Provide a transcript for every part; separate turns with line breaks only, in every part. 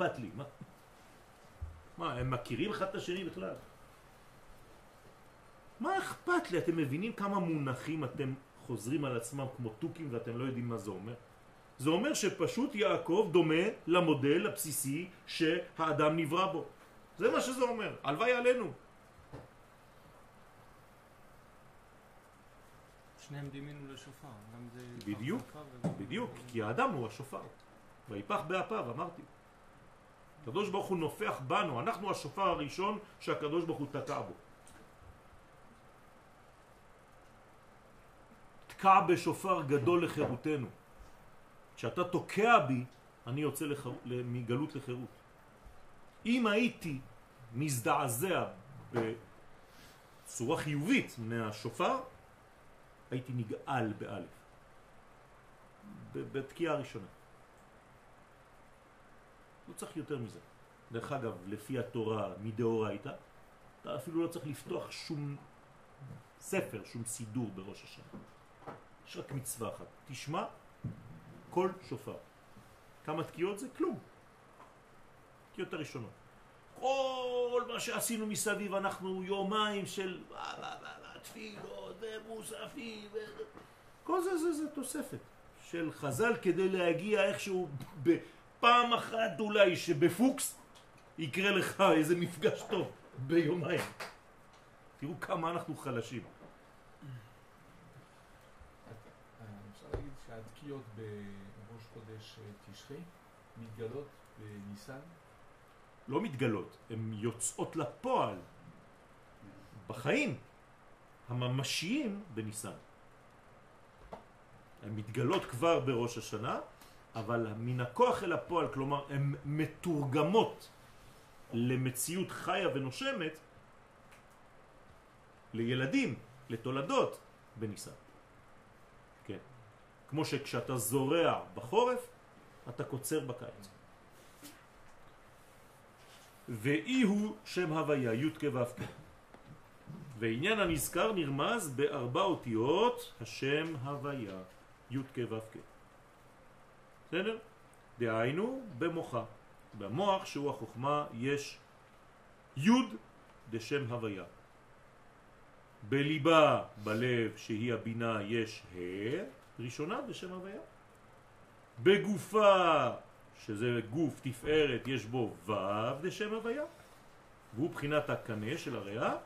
אכפת לי? מה? מה, הם מכירים אחד את השני בכלל? מה אכפת לי? אתם מבינים כמה מונחים אתם חוזרים על עצמם כמו תוכים ואתם לא יודעים מה זה אומר? זה אומר שפשוט יעקב דומה למודל הבסיסי שהאדם נברא בו. זה מה שזה אומר, הלוואי עלינו.
שניהם דימינו לשופר.
בדיוק, בדיוק, כי האדם הוא השופר. ויפח באפיו, אמרתי. הקדוש ברוך הוא נופח בנו, אנחנו השופר הראשון שהקדוש ברוך הוא תקע בו. תקע בשופר גדול לחירותנו. כשאתה תוקע בי, אני יוצא לחר... מגלות לחירות. אם הייתי מזדעזע בצורה חיובית מהשופר, הייתי נגאל באלף. בתקיעה הראשונה. לא צריך יותר מזה. דרך אגב, לפי התורה מדאורייתא, אתה אפילו לא צריך לפתוח שום ספר, שום סידור בראש השנה. יש רק מצווה אחת. תשמע כל שופר. כמה תקיעות זה? כלום. תקיעות הראשונות. כל מה שעשינו מסביב אנחנו יומיים של תפילות ומוספים כל זה זה, זה תוספת של חז"ל כדי להגיע איכשהו בפעם אחת אולי שבפוקס יקרה לך איזה מפגש טוב ביומיים. תראו כמה אנחנו חלשים.
אפשר להגיד שהדקיות בראש חודש תשחי מתגלות בניסן?
לא מתגלות, הן יוצאות לפועל בחיים הממשיים בניסן. הן מתגלות כבר בראש השנה, אבל מן הכוח אל הפועל, כלומר הן מתורגמות למציאות חיה ונושמת לילדים, לתולדות, בניסן. כן. כמו שכשאתה זורע בחורף, אתה קוצר בקיץ. ואי הוא שם הוויה, י' כ' ו' כ'. ועניין הנזכר נרמז בארבע אותיות השם הוויה, י' כ' ו' כ'. בסדר? דהיינו במוחה. במוח שהוא החוכמה יש י' דשם הוויה. בליבה, בלב, שהיא הבינה, יש ה' ראשונה בשם הוויה. בגופה, שזה גוף תפארת, יש בו ו' דשם הוויה, והוא בחינת הקנה של הריאה,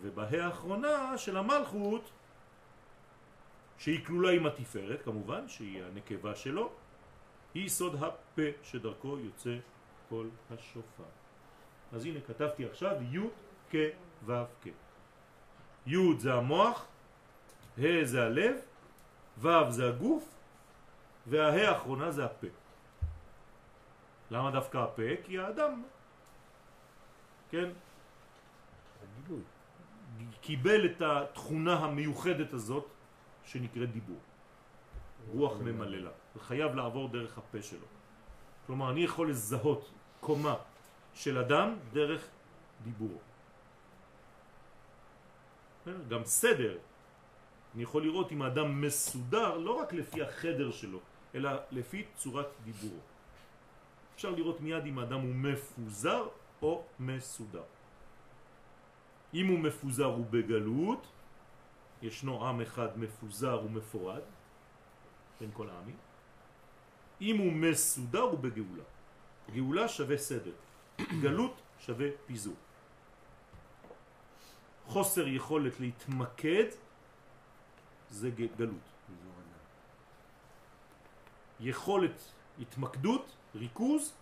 ובהא האחרונה של המלכות, שהיא כלולה עם התפארת כמובן, שהיא הנקבה שלו, היא סוד הפה שדרכו יוצא כל השופר. אז הנה כתבתי עכשיו י' כ' ו' כ'. י' זה המוח, ה' זה הלב, ו' זה הגוף, והה' האחרונה זה הפה. למה דווקא הפה? כי האדם, כן, קיבל את התכונה המיוחדת הזאת שנקראת דיבור. רוח ממללה. חייב לעבור דרך הפה שלו. כלומר, אני יכול לזהות קומה של אדם דרך דיבורו. גם סדר. אני יכול לראות אם האדם מסודר לא רק לפי החדר שלו, אלא לפי צורת דיבורו. אפשר לראות מיד אם האדם הוא מפוזר או מסודר. אם הוא מפוזר ובגלות, ישנו עם אחד מפוזר ומפורד, בין כל העמים. אם הוא מסודר ובגאולה. גאולה שווה סדר, גלות שווה פיזור. חוסר יכולת להתמקד זה גלות. יכולת התמקדות, ריכוז,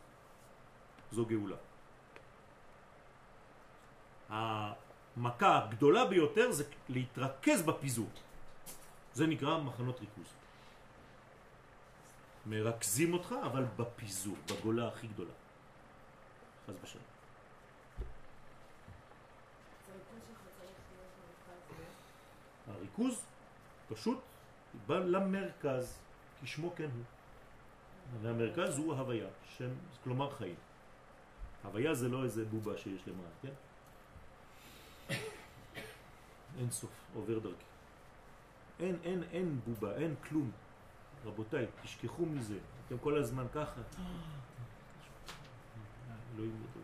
זו גאולה. המכה הגדולה ביותר זה להתרכז בפיזור. זה נקרא מחנות ריכוז. מרכזים אותך, אבל בפיזור, בגולה הכי גדולה. חס ושלום. הריכוז פשוט בא למרכז, כשמו כן הוא. והמרכז הוא ההוויה, שם, כלומר חיים. הוויה זה לא איזה בובה שיש למעלה, כן? אין סוף, עובר דרכי. אין, אין, אין בובה, אין כלום. רבותיי, תשכחו מזה. אתם כל הזמן ככה. אלוהים גדול.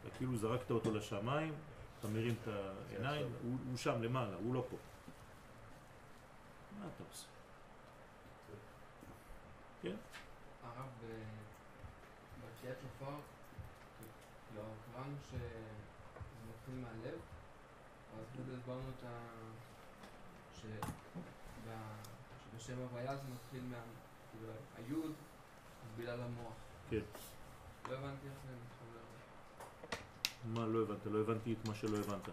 אתה כאילו זרקת אותו לשמיים, אתה מרים את העיניים, הוא, שם למעלה, הוא לא פה. מה אתה עושה? כן?
הרב, בתקיעת שופר, לא, קראנו שזה מתחיל מהלב, קודם הסברנו את ה... שבשם הוויה זה מתחיל מה... כאילו, היוד, בגלל המוח.
כן.
לא הבנתי איך זה מתחבר.
מה לא הבנת? לא הבנתי את מה שלא הבנת.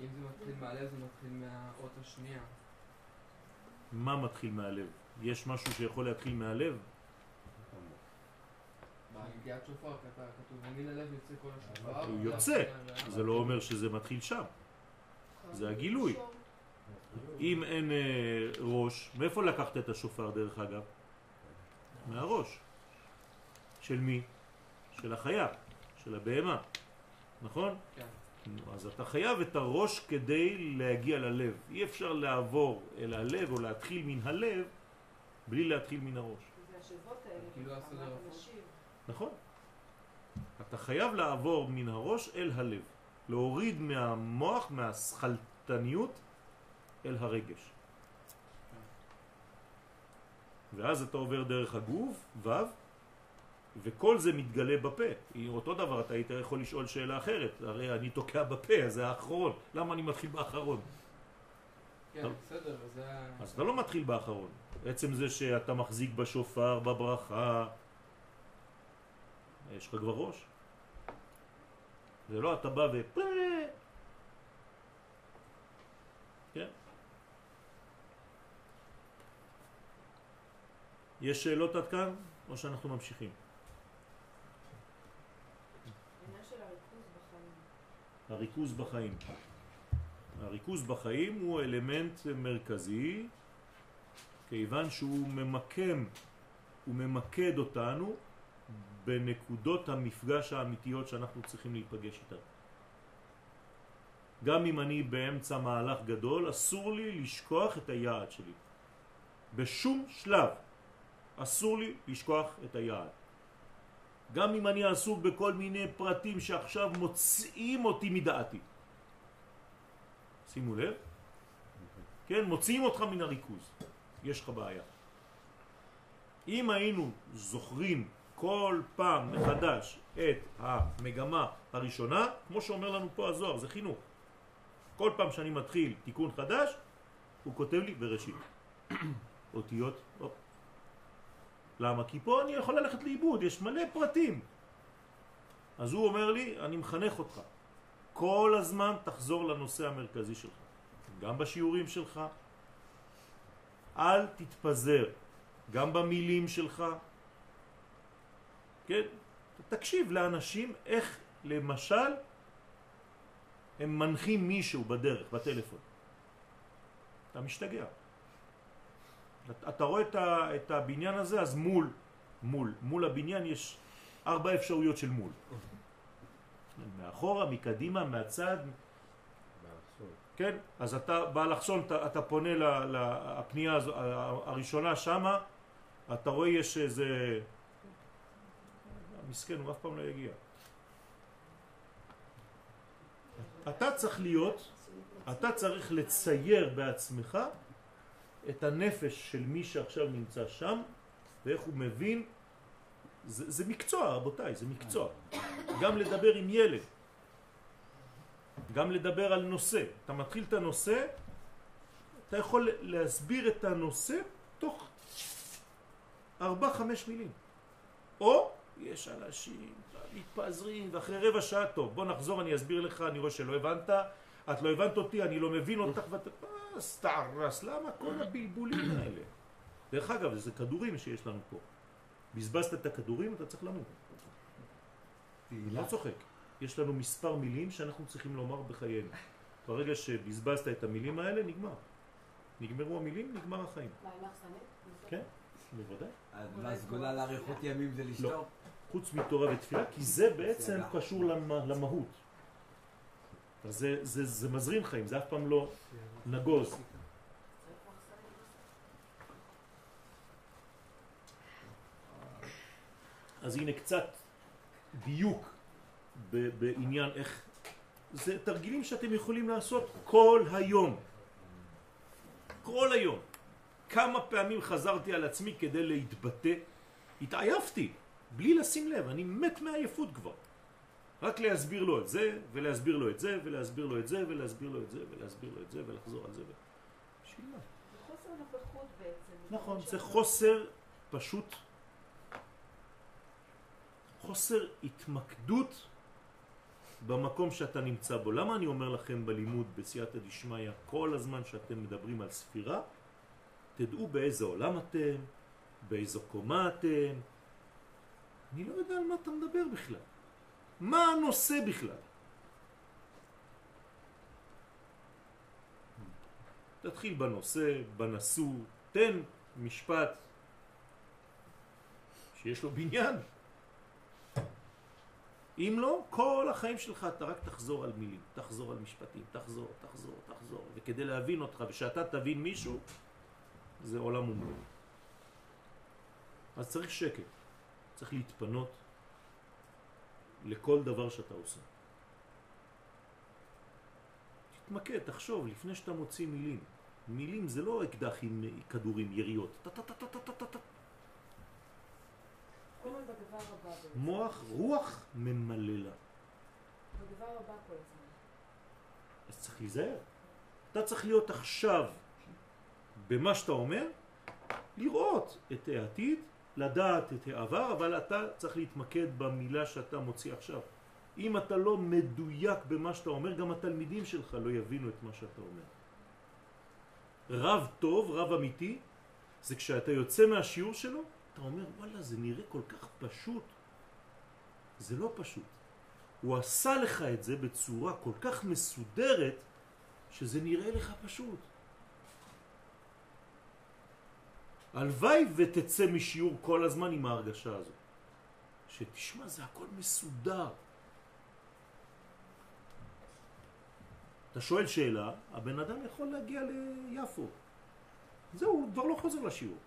אם זה מתחיל מהלב, זה מתחיל מהאות השנייה.
מה מתחיל מהלב? יש משהו שיכול להתחיל מהלב?
בנגיעת שופר כתוב, ומן הלב יוצא כל השופר.
הוא יוצא, זה לא אומר שזה מתחיל שם. זה הגילוי. אם אין אה, ראש, מאיפה לקחת את השופר דרך אגב? מהראש. של מי? של החיה, של הבהמה, נכון?
כן.
אז אתה חייב את הראש כדי להגיע ללב. אי אפשר לעבור אל הלב או להתחיל מן הלב בלי להתחיל מן הראש.
זה השבות האלה,
כאילו.
נכון. אתה חייב לעבור מן הראש אל הלב. להוריד מהמוח, מהשכלתניות, אל הרגש. ואז אתה עובר דרך הגוף, ו', וכל זה מתגלה בפה. אותו דבר, אתה היית יכול לשאול שאלה אחרת. הרי אני תוקע בפה, אז זה האחרון. למה אני מתחיל באחרון?
כן. בסדר, וזה...
אז אתה לא מתחיל באחרון. עצם זה שאתה מחזיק בשופר, בברכה, יש לך כבר ראש. זה לא אתה בא ו... כן. יש שאלות עד כאן, או שאנחנו ממשיכים?
הריכוז בחיים.
הריכוז בחיים הוא אלמנט מרכזי כיוון שהוא ממקם, הוא ממקד אותנו בנקודות המפגש האמיתיות שאנחנו צריכים להיפגש איתן. גם אם אני באמצע מהלך גדול, אסור לי לשכוח את היעד שלי. בשום שלב אסור לי לשכוח את היעד. גם אם אני עסוק בכל מיני פרטים שעכשיו מוציאים אותי מדעתי. שימו לב, כן, מוציאים אותך מן הריכוז, יש לך בעיה. אם היינו זוכרים כל פעם מחדש את המגמה הראשונה, כמו שאומר לנו פה הזוהר, זה חינוך. כל פעם שאני מתחיל תיקון חדש, הוא כותב לי בראשית. אותיות, הופ. למה? כי פה אני יכול ללכת לאיבוד, יש מלא פרטים. אז הוא אומר לי, אני מחנך אותך. כל הזמן תחזור לנושא המרכזי שלך. גם בשיעורים שלך, אל תתפזר. גם במילים שלך. כן? תקשיב לאנשים איך למשל הם מנחים מישהו בדרך, בטלפון. אתה משתגע. אתה- רואה את, הבניין הזה, אז מול, מול, מול הבניין יש ארבע אפשרויות של מול. מאחורה, מקדימה, מהצד, כן? אז אתה באלכסון, אתה, אתה פונה לפנייה הראשונה שמה, אתה רואה יש איזה... מסכן, הוא אף פעם לא יגיע. אתה צריך להיות, אתה צריך לצייר בעצמך את הנפש של מי שעכשיו נמצא שם, ואיך הוא מבין, זה, זה מקצוע רבותיי, זה מקצוע. גם לדבר עם ילד, גם לדבר על נושא. אתה מתחיל את הנושא, אתה יכול להסביר את הנושא תוך ארבע, חמש מילים. או יש אנשים מתפזרים ואחרי רבע שעה טוב בוא נחזור אני אסביר לך אני רואה שלא הבנת. את לא הבנת אותי אני לא מבין אותך ואתה אה, סתערס למה כל הבלבולים האלה? דרך אגב זה כדורים שיש לנו פה. בזבזת את הכדורים אתה צריך למות. לא צוחק. יש לנו מספר מילים שאנחנו צריכים לומר בחיינו. ברגע שבזבזת את המילים האלה נגמר. נגמרו המילים נגמר החיים.
מה, עם?
כן בוודאי.
אז גולה לאריכות ימים זה לשתוק?
לא, חוץ מתורה ותפילה, כי זה בעצם קשור למהות. זה, זה מזרים חיים, זה אף פעם לא נגוז. אז הנה קצת דיוק בעניין איך... זה תרגילים שאתם יכולים לעשות כל היום. כל היום. כמה פעמים חזרתי על עצמי כדי להתבטא? התעייפתי, בלי לשים לב, אני מת מעייפות כבר. רק להסביר לו את זה, ולהסביר לו את זה, ולהסביר לו את זה, ולהסביר לו את זה, ולהסביר לו את זה, ולחזור על זה. בשביל מה?
זה חוסר נוכחות בעצם.
נכון, זה חוסר פשוט, חוסר התמקדות במקום שאתה נמצא בו. למה אני אומר לכם בלימוד בסייעתא דשמיא כל הזמן שאתם מדברים על ספירה, תדעו באיזה עולם אתם, באיזו קומה אתם. אני לא יודע על מה אתה מדבר בכלל. מה הנושא בכלל? תתחיל בנושא, בנשוא, תן משפט שיש לו בניין. אם לא, כל החיים שלך אתה רק תחזור על מילים, תחזור על משפטים, תחזור, תחזור, תחזור, וכדי להבין אותך ושאתה תבין מישהו, זה עולם ומלואו. אז צריך שקט, צריך להתפנות לכל דבר שאתה עושה. תתמקד, תחשוב, לפני שאתה מוציא מילים. מילים זה לא אקדח עם כדורים, יריות. מוח, רוח ממללה.
בדבר הבא כל הזמן.
אז צריך להיזהר. אתה צריך להיות עכשיו במה שאתה אומר, לראות את העתיד, לדעת את העבר, אבל אתה צריך להתמקד במילה שאתה מוציא עכשיו. אם אתה לא מדויק במה שאתה אומר, גם התלמידים שלך לא יבינו את מה שאתה אומר. רב טוב, רב אמיתי, זה כשאתה יוצא מהשיעור שלו, אתה אומר, וואלה, זה נראה כל כך פשוט. זה לא פשוט. הוא עשה לך את זה בצורה כל כך מסודרת, שזה נראה לך פשוט. הלוואי ותצא משיעור כל הזמן עם ההרגשה הזו. שתשמע, זה הכל מסודר. אתה שואל שאלה, הבן אדם יכול להגיע ליפו. זהו, הוא כבר לא חוזר לשיעור.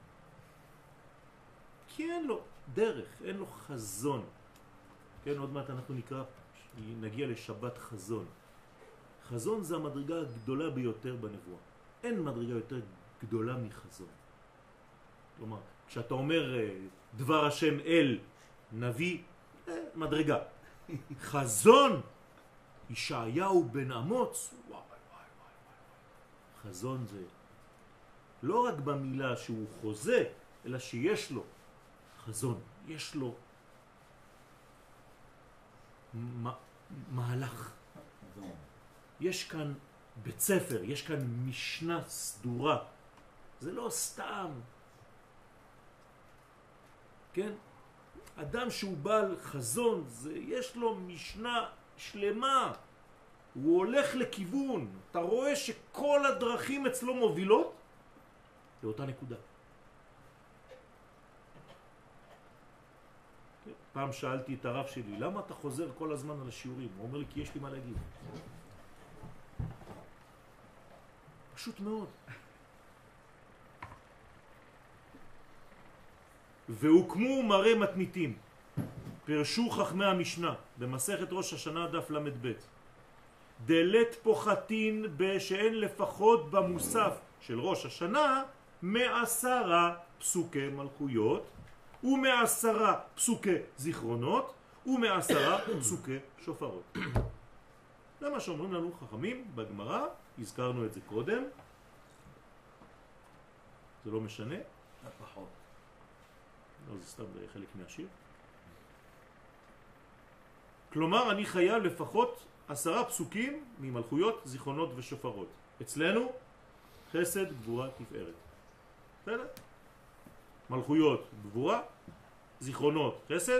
כי אין לו דרך, אין לו חזון. כן, עוד מעט אנחנו נקרא, נגיע לשבת חזון. חזון זה המדרגה הגדולה ביותר בנבואה. אין מדרגה יותר גדולה מחזון. כלומר, כשאתה אומר אה, דבר השם אל נביא, אה, מדרגה. חזון, ישעיהו בן אמוץ, וואי וואי וואי וואי. חזון זה לא רק במילה שהוא חוזה, אלא שיש לו חזון, יש לו מה- מהלך. יש כאן בית ספר, יש כאן משנה סדורה. זה לא סתם. כן? אדם שהוא בעל חזון, זה, יש לו משנה שלמה. הוא הולך לכיוון. אתה רואה שכל הדרכים אצלו מובילות לאותה נקודה. כן, פעם שאלתי את הרב שלי, למה אתה חוזר כל הזמן על השיעורים? הוא אומר לי, כי יש לי מה להגיד. פשוט מאוד. והוקמו מראה מתניתים, פרשו חכמי המשנה במסכת ראש השנה דף ל"ב. דלת פוחתין בשאין לפחות במוסף של ראש השנה מעשרה פסוקי מלכויות ומעשרה פסוקי זיכרונות ומעשרה פסוקי שופרות. זה מה שאומרים לנו חכמים בגמרא, הזכרנו את זה קודם, זה לא משנה,
פחות.
לא, זה סתם חלק מהשיר. כלומר, אני חייב לפחות עשרה פסוקים ממלכויות, זיכרונות ושופרות. אצלנו, חסד, גבורה, תפארת. בסדר? מלכויות, גבורה, זיכרונות, חסד,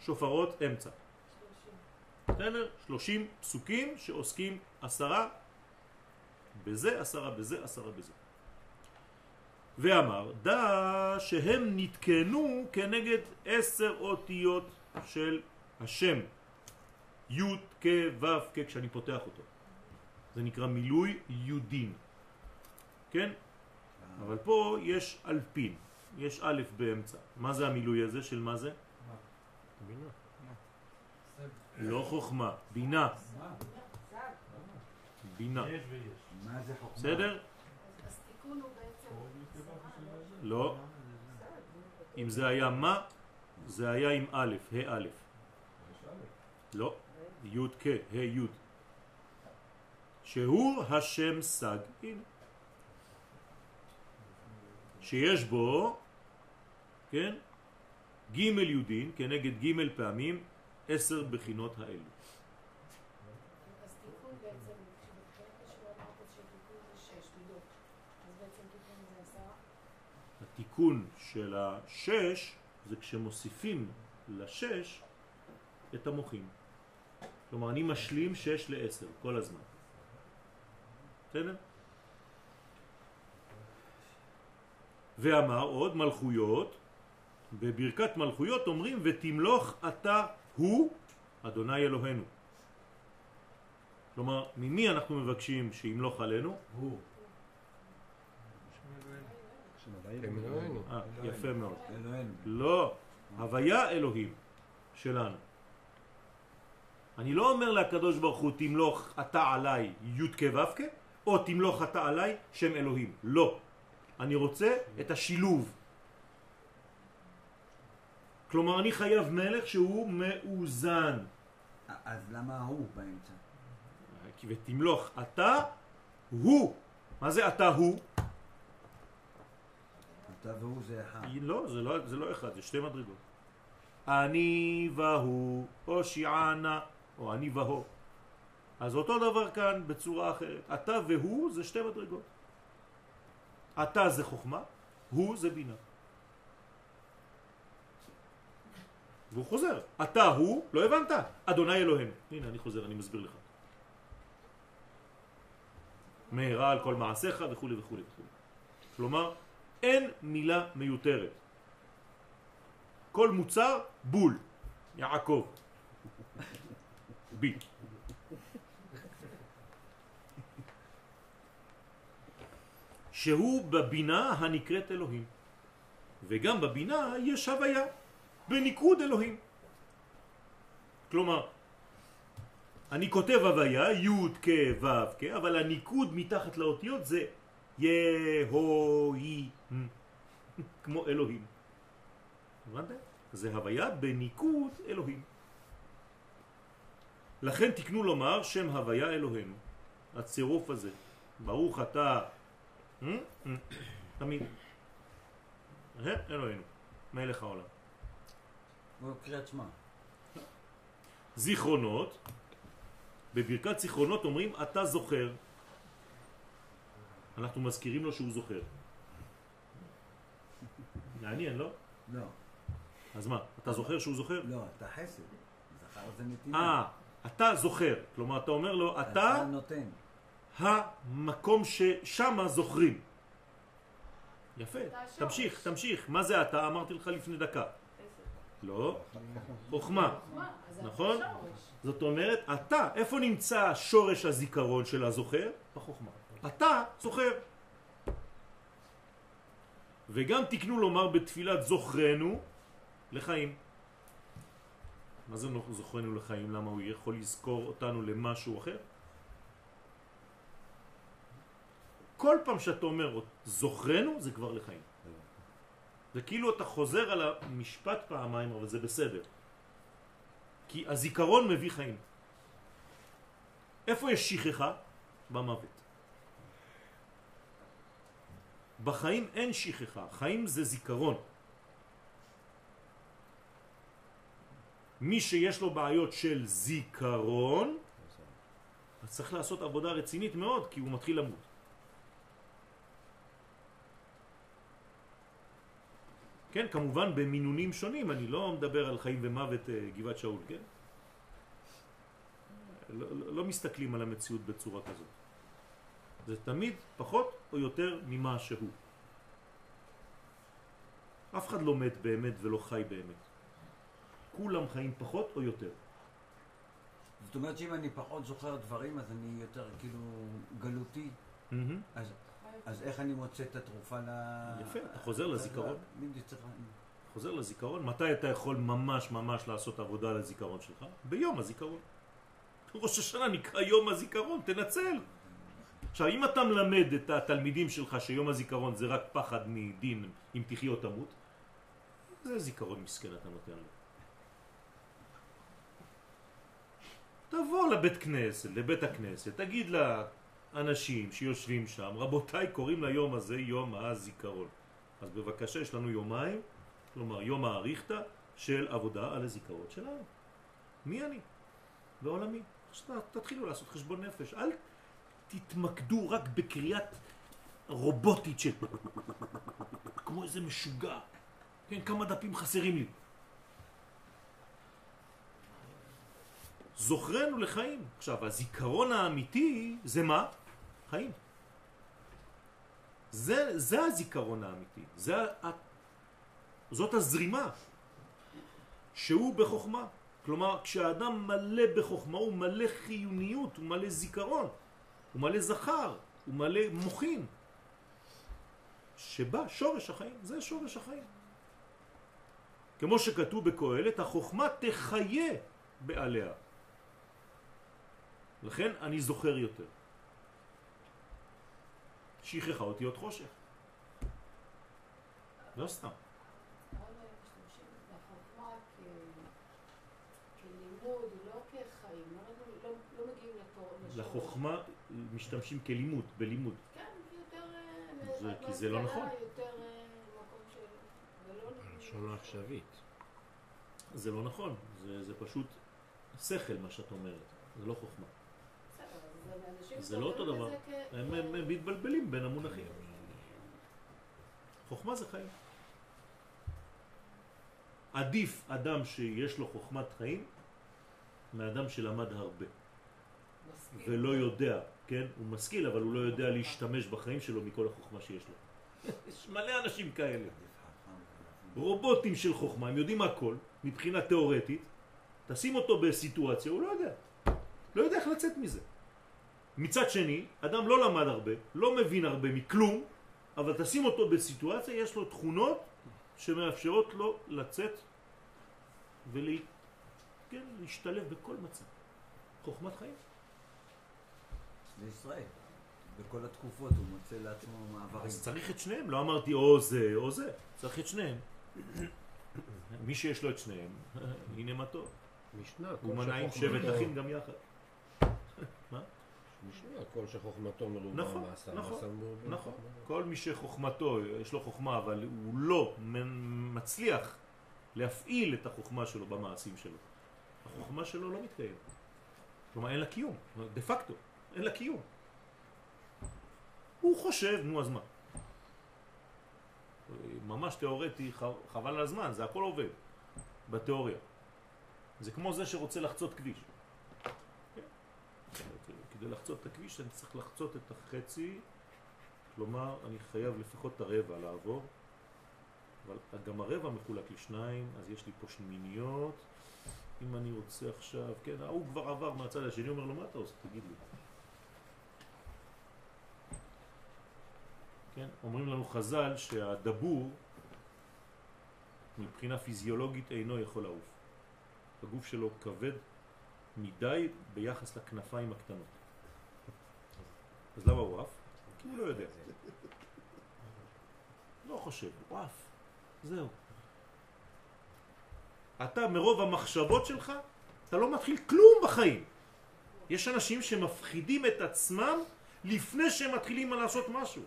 שופרות, אמצע. בסדר? שלושים פסוקים שעוסקים עשרה בזה, עשרה בזה, עשרה בזה. ואמר, דע שהם נתקנו כנגד עשר אותיות של השם. י' כ' ו' כ' כשאני פותח אותו. זה נקרא מילוי יודין. כן? אבל פה יש אלפין, יש א' באמצע. מה זה המילוי הזה של מה זה? בינה. לא חוכמה, בינה. בינה.
יש ויש.
מה זה חוכמה?
בסדר? לא. אם זה היה מה, זה היה עם א', ה' א'. לא. י' כ', ה' י'. שהוא השם סג. שיש בו, כן, ג' יודין כנגד ג' פעמים עשר בחינות האלו.
אז תיקון בעצם, כשבתחילת השיעור אמרת שתיקון זה שש מידות. אז בעצם תיקון זה עשרה.
התיקון של השש זה כשמוסיפים לשש את המוחים. כלומר, אני משלים שש לעשר כל הזמן. בסדר? ואמר עוד מלכויות, בברכת מלכויות אומרים ותמלוך אתה הוא אדוני אלוהינו. כלומר, ממי אנחנו מבקשים שימלוך עלינו?
הוא.
אלוהינו.
אה, יפה מאוד.
אלוהינו.
לא, הוויה אלוהים שלנו. אני לא אומר לקדוש ברוך הוא תמלוך אתה עליי י' כ' ו' כ', או תמלוך אתה עליי שם אלוהים. לא. אני רוצה את השילוב. כלומר, אני חייב מלך שהוא מאוזן.
אז למה הוא באמצע?
כי ותמלוך אתה הוא. מה זה אתה הוא?
אתה והוא זה אחד.
לא, זה לא, זה לא אחד, זה שתי מדרגות. אני והוא, או שיענה, או אני והו. אז אותו דבר כאן בצורה אחרת. אתה והוא זה שתי מדרגות. אתה זה חוכמה, הוא זה בינה. והוא חוזר. אתה הוא, לא הבנת? אדוני אלוהים. הנה, אני חוזר, אני מסביר לך. מהרה על כל מעשיך וכו' וכו' וכו'. כלומר, אין מילה מיותרת. כל מוצר בול. יעקב. בי. שהוא בבינה הנקראת אלוהים. וגם בבינה יש הוויה, בניקוד אלוהים. כלומר, אני כותב הוויה, י' כ' ו' כ', אבל הניקוד מתחת לאותיות זה יהוהי, כמו אלוהים. הבנתם? זה הוויה בניקוד אלוהים. לכן תקנו לומר שם הוויה אלוהינו. הצירוף הזה. ברוך אתה, אה? תמיד. אה, אלוהינו, מלך העולם.
הוא קריאת שמע.
זיכרונות, בברכת זיכרונות אומרים אתה זוכר. אנחנו מזכירים לו שהוא זוכר. מעניין, לא?
לא,
אז מה, אתה זוכר שהוא זוכר?
לא, אתה חסד. זכר זה נתינה.
אה, אתה זוכר. כלומר, אתה אומר לו, אתה
אתה נותן.
המקום ששם זוכרים. יפה. תמשיך, תמשיך. מה זה אתה? אמרתי לך לפני דקה. לא, חוכמה. נכון? זאת אומרת, אתה, איפה נמצא שורש הזיכרון של הזוכר? בחוכמה. אתה זוכר. וגם תקנו לומר בתפילת זוכרנו לחיים. מה זה זוכרנו לחיים? למה הוא יכול לזכור אותנו למשהו אחר? כל פעם שאתה אומר זוכרנו זה כבר לחיים. זה כאילו אתה חוזר על המשפט פעמיים אבל זה בסדר. כי הזיכרון מביא חיים. איפה יש שכחה? במוות. בחיים אין שכחה, חיים זה זיכרון. מי שיש לו בעיות של זיכרון, אז צריך לעשות עבודה רצינית מאוד, כי הוא מתחיל למות. כן, כמובן במינונים שונים, אני לא מדבר על חיים ומוות אה, גבעת שאול, כן? לא, לא, לא מסתכלים על המציאות בצורה כזאת. זה תמיד פחות או יותר ממה שהוא. אף אחד לא מת באמת ולא חי באמת. כולם חיים פחות או יותר.
זאת אומרת שאם אני פחות זוכר דברים, אז אני יותר כאילו גלותי.
מהמם.
אז, אז איך אני מוצא את התרופה ל...
יפה, אתה חוזר לזיכרון. חוזר לזיכרון, מתי אתה יכול ממש ממש לעשות עבודה על הזיכרון שלך? ביום הזיכרון. ראש השנה נקרא יום הזיכרון, תנצל. עכשיו, אם אתה מלמד את התלמידים שלך שיום הזיכרון זה רק פחד מדין אם תחיה או תמות, זה זיכרון מסכן אתה נותן לו. תבוא לבית כנסת, לבית הכנסת, תגיד לאנשים שיושבים שם, רבותיי, קוראים ליום הזה יום הזיכרון. אז בבקשה, יש לנו יומיים, כלומר יום האריכתא של עבודה על הזיכרון שלנו. מי אני? בעולמי. עכשיו תתחילו לעשות חשבון נפש. אל תתמקדו רק בקריאת רובוטית של... כמו איזה משוגע. כן, כמה דפים חסרים לי. זוכרנו לחיים. עכשיו, הזיכרון האמיתי זה מה? חיים. זה, זה הזיכרון האמיתי. זה, זאת הזרימה שהוא בחוכמה. כלומר, כשהאדם מלא בחוכמה הוא מלא חיוניות, הוא מלא זיכרון, הוא מלא זכר, הוא מלא מוחין. שבא שורש החיים, זה שורש החיים. כמו שכתוב בקהלת, החוכמה תחיה בעליה. לכן אני זוכר יותר. שכחה אותי עוד חושך. לא סתם. לחוכמה משתמשים כלימוד, בלימוד.
כן, יותר...
זה, כי זה לא נכון.
יותר מקום של... ולא...
לשון עכשווית.
זה לא נכון, זה, זה פשוט שכל מה שאת אומרת, זה לא חוכמה. זה לא אותו דבר, הם, הם, הם מתבלבלים בין המונחים. חוכמה זה חיים. עדיף אדם שיש לו חוכמת חיים מאדם שלמד הרבה ולא יודע, כן? הוא משכיל אבל הוא לא יודע להשתמש בחיים שלו מכל החוכמה שיש לו. יש מלא אנשים כאלה. רובוטים של חוכמה, הם יודעים הכל מבחינה תיאורטית, תשים אותו בסיטואציה, הוא לא יודע. לא יודע איך לצאת מזה. מצד שני, אדם לא למד הרבה, לא מבין הרבה מכלום, אבל תשים אותו בסיטואציה, יש לו תכונות שמאפשרות לו לצאת ולהשתלב כן, בכל מצב. חוכמת חיים.
לישראל. בכל התקופות הוא מוצא לעצמו מעברים.
אז צריך את שניהם, לא אמרתי או זה או זה, צריך את שניהם. מי שיש לו את שניהם, הנה מה טוב.
משנה,
הוא מנע עם שבט אחים גם יחד. מה?
משנה, כל שחוכמתו מרובה
נכון,
מעשה,
נכון,
מעשה מרובה
נכון. כל מי שחוכמתו, יש לו חוכמה, אבל הוא לא מצליח להפעיל את החוכמה שלו במעשים שלו. החוכמה שלו לא מתקיימת. כלומר, אין לה קיום, דה פקטו, אין לה קיום. הוא חושב, נו אז מה? ממש תיאורטי, חבל על הזמן, זה הכל עובד בתיאוריה. זה כמו זה שרוצה לחצות כביש. כדי לחצות את הכביש אני צריך לחצות את החצי, כלומר אני חייב לפחות את הרבע לעבור, אבל גם הרבע מחולק לשניים, אז יש לי פה שמיניות, אם אני רוצה עכשיו, כן, ההוא כבר עבר מהצד השני, אומר לו מה אתה עושה? תגיד לי. כן, אומרים לנו חז"ל שהדבור מבחינה פיזיולוגית אינו יכול לעוף. הגוף שלו כבד מדי ביחס לכנפיים הקטנות. אז למה הוא עף? כי הוא לא יודע. לא חושב, הוא עף. זהו. אתה מרוב המחשבות שלך, אתה לא מתחיל כלום בחיים. יש אנשים שמפחידים את עצמם לפני שהם מתחילים לעשות משהו.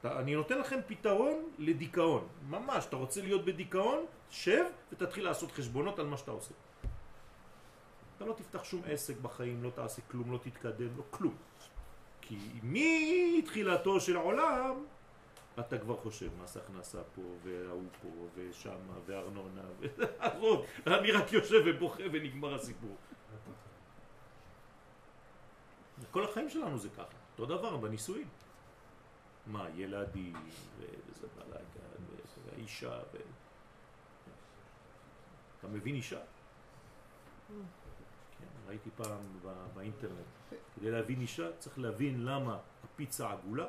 אתה, אני נותן לכם פתרון לדיכאון. ממש, אתה רוצה להיות בדיכאון, שב ותתחיל לעשות חשבונות על מה שאתה עושה. אתה לא תפתח שום עסק בחיים, לא תעשה כלום, לא תתקדם, לא כלום. כי מתחילתו של העולם אתה כבר חושב מס הכנסה פה, וההוא פה, ושם, וארנונה, ועזוב, אני רק יושב ובוכה ונגמר הסיפור. כל החיים שלנו זה ככה, אותו דבר בנישואים. מה, ילדים, וזה בלאגן, והאישה, ו... אתה מבין אישה? כן, ראיתי פעם בא- באינטרנט. כדי להבין אישה צריך להבין למה הפיצה עגולה,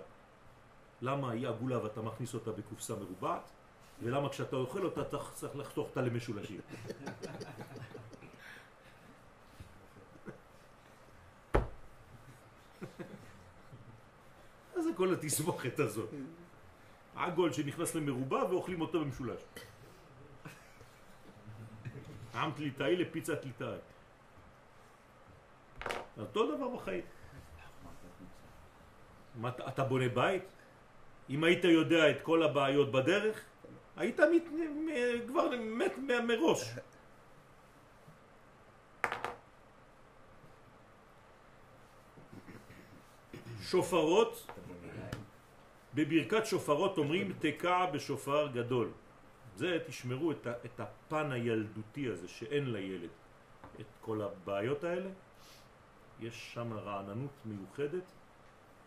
למה היא עגולה ואתה מכניס אותה בקופסה מרובעת, ולמה כשאתה אוכל אותה אתה צריך לחתוך אותה למשולשים. אז זה כל התסבוכת הזאת. עגול שנכנס למרובע ואוכלים אותו במשולש. עם תליטאי לפיצת תליטאי. אותו דבר בחיים. מה, אתה- בונה בית? אם היית יודע את כל הבעיות בדרך, היית מת, כבר מת מראש. שופרות, בברכת שופרות אומרים תקע בשופר גדול. זה תשמרו את, ה, את הפן הילדותי הזה שאין לילד. את כל הבעיות האלה, יש שם רעננות מיוחדת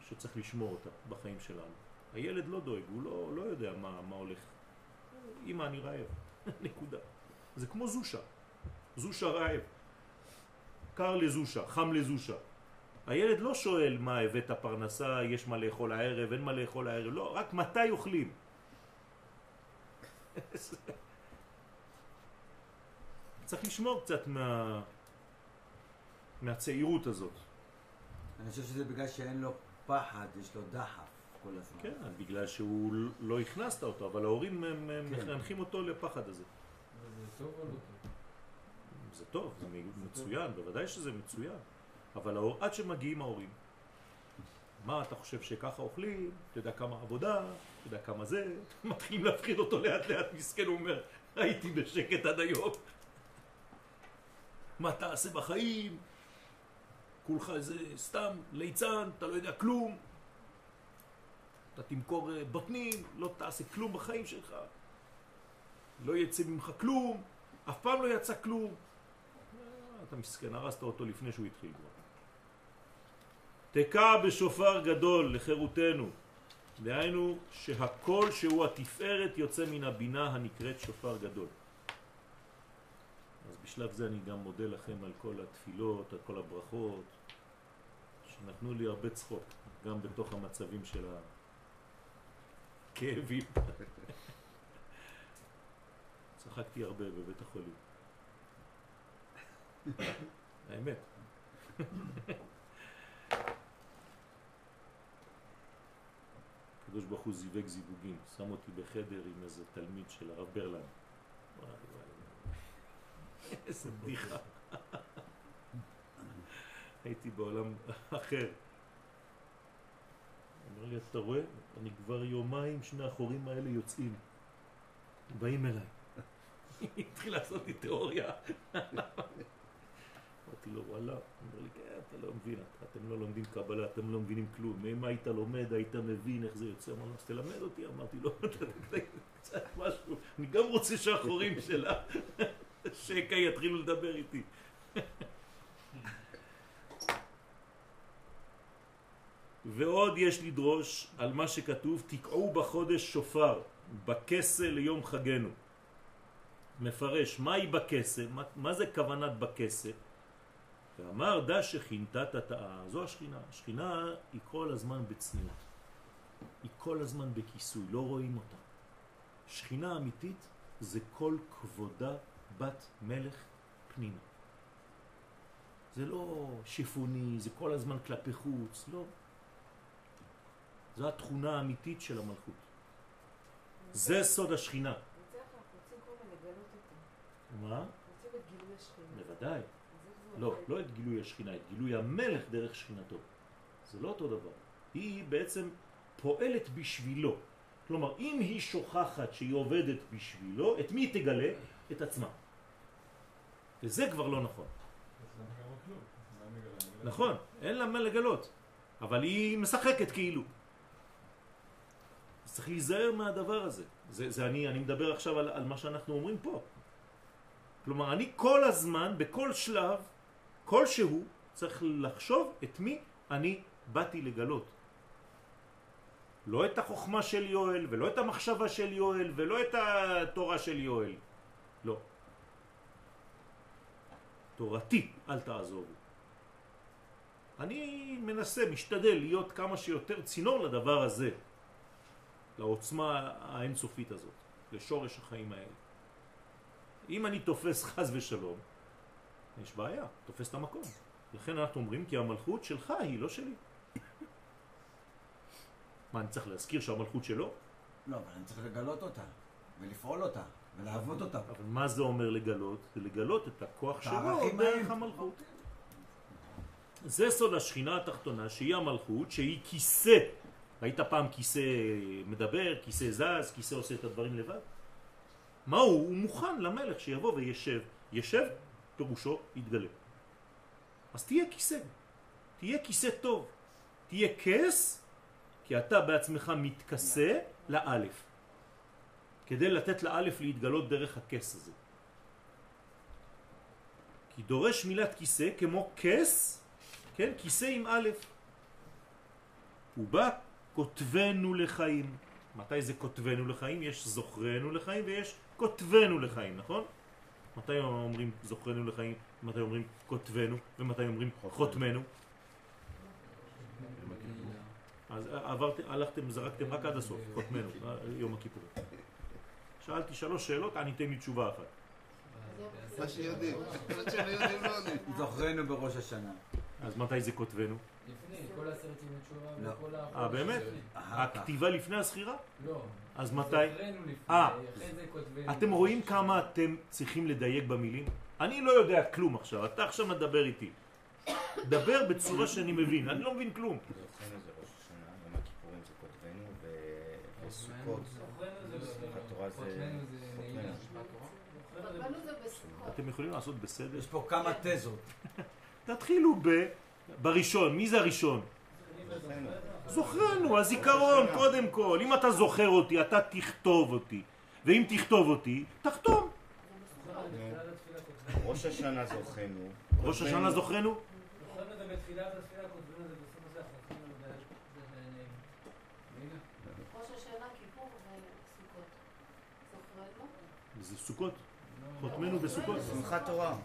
שצריך לשמור אותה בחיים שלנו. הילד לא דואג, הוא לא, לא יודע מה, מה הולך. אמא, אני רעב. נקודה. זה כמו זושה. זושה רעב. קר לזושה, חם לזושה. הילד לא שואל מה הבאת פרנסה, יש מה לאכול הערב, אין מה לאכול הערב, לא, רק מתי אוכלים. צריך לשמור קצת מה... מהצעירות הזאת.
אני חושב שזה בגלל שאין לו פחד, יש לו דחף כל הזמן.
כן, בגלל שהוא לא הכנסת אותו, אבל ההורים הם- הם
כן.
מחנכים אותו לפחד הזה.
זה טוב או לא טוב?
זה טוב, זה מצוין, בוודאי שזה מצוין. אבל ההור- עד שמגיעים ההורים, מה אתה חושב שככה אוכלים? אתה יודע כמה עבודה? אתה יודע כמה זה? מתחילים להפחיד אותו לאט לאט, מסכן, הוא אומר, הייתי בשקט עד היום. מה תעשה בחיים? כולך איזה סתם ליצן, אתה לא יודע כלום. אתה תמכור אה, בוטנים, לא תעשה כלום בחיים שלך. לא יצא ממך כלום, אף פעם לא יצא כלום. אתה מסכן, הרסת אותו לפני שהוא התחיל כבר. תקע בשופר גדול לחירותנו. דהיינו שהקול שהוא התפארת יוצא מן הבינה הנקראת שופר גדול. אז בשלב זה אני גם מודה לכם על כל התפילות, על כל הברכות, שנתנו לי הרבה צחוק, גם בתוך המצבים של הכאבים. צחקתי הרבה בבית החולים. האמת. הקדוש ברוך הוא זיווג זיווגים, שם אותי בחדר עם איזה תלמיד של הרב ברלן. וואי וואי. איזה בדיחה. הייתי בעולם אחר. אומר לי, אתה רואה? אני כבר יומיים שני החורים האלה יוצאים. באים אליי. התחיל לעשות לי תיאוריה. אמרתי לו, וואלה. אומר לי, כן, אתה לא מבין, אתם לא לומדים קבלה, אתם לא מבינים כלום. אם היית לומד, היית מבין איך זה יוצא. אמר לו, אז תלמד אותי. אמרתי לו, קצת משהו. אני גם רוצה שהחורים של השקע יתחילו לדבר איתי. ועוד יש לדרוש על מה שכתוב, תקעו בחודש שופר, בכסה ליום חגנו. מפרש, מהי בכסה? מה, מה זה כוונת בכסה? ואמר דע שכינתת תאה, זו השכינה. השכינה היא כל הזמן בצניעות. היא כל הזמן בכיסוי, לא רואים אותה. שכינה אמיתית זה כל כבודה בת מלך פנימה. זה לא שיפוני, זה כל הזמן כלפי חוץ, לא. זו התכונה האמיתית של המלכות. זה סוד השכינה. מה?
רוצים את גילוי השכינה.
בוודאי. לא? לא את גילוי השכינה, את גילוי המלך דרך שכינתו. זה לא אותו דבר. היא בעצם פועלת בשבילו. כלומר, אם היא שוכחת שהיא עובדת בשבילו, את מי תגלה? את עצמה. וזה כבר לא נכון. נכון, אין לה מה לגלות. אבל היא משחקת כאילו. צריך להיזהר מהדבר הזה. זה, זה אני, אני מדבר עכשיו על, על מה שאנחנו אומרים פה. כלומר, אני כל הזמן, בכל שלב, כלשהו, צריך לחשוב את מי אני באתי לגלות. לא את החוכמה של יואל, ולא את המחשבה של יואל, ולא את התורה של יואל. לא. תורתי, אל תעזובו. אני מנסה, משתדל להיות כמה שיותר צינור לדבר הזה, לעוצמה האינסופית הזאת. לשורש החיים האלה. אם אני תופס חז ושלום, יש בעיה, תופס את המקום. לכן אנחנו אומרים כי המלכות שלך היא לא שלי. מה, אני צריך להזכיר שהמלכות שלו?
לא, אבל אני צריך לגלות אותה, ולפעול אותה, ולעבוד אותה.
אבל מה זה אומר לגלות? זה לגלות את הכוח שלו דרך. המלכות. זה סוד השכינה התחתונה שהיא המלכות שהיא כיסא. ראית פעם כיסא מדבר, כיסא זז, כיסא עושה את הדברים לבד? מה הוא? הוא מוכן למלך שיבוא וישב. ישב, פירושו יתגלה. אז תהיה כיסא. תהיה כיסא טוב. תהיה כס, כי אתה בעצמך מתכסה לאלף. כדי לתת לאלף להתגלות דרך הכס הזה. כי דורש מילת כיסא כמו כס, כן, כיסא עם א'. הוא בא כותבנו לחיים. מתי זה כותבנו לחיים? יש זוכרנו לחיים ויש כותבנו לחיים, נכון? מתי אומרים זוכרנו לחיים? מתי אומרים כותבנו? ומתי אומרים חותמנו? אז עברתם, הלכתם, זרקתם רק עד הסוף, חותמנו, אה, יום הכיפורים. שאלתי שלוש שאלות, עניתם לי תשובה אחת.
מה שיודעים. מה שלא יודעים לא.
זוכרנו בראש השנה.
אז מתי זה כותבנו?
לפני, כל עשרת ימי תשובה
לא.
וכל ה...
אה, באמת? הכתיבה לפני הזכירה?
לא.
אז מתי?
זוכרנו לפני,
אה.
אחרי זה כותבנו.
אתם רואים כמה אתם צריכים לדייק במילים? אני לא יודע כלום עכשיו, אתה עכשיו מדבר איתי. דבר בצורה שאני מבין, אני לא מבין כלום. אתם יכולים לעשות בסדר?
יש פה כמה תזות.
תתחילו ב... בראשון, מי זה הראשון?
זוכרנו,
הזיכרון קודם כל. אם אתה זוכר אותי, אתה תכתוב אותי. ואם תכתוב אותי, תחתום.
ראש השנה זוכרנו.
ראש השנה? זוכרנו
זה זה זה?
זה סוכות. חותמנו בסוכות.
שמחת תורה.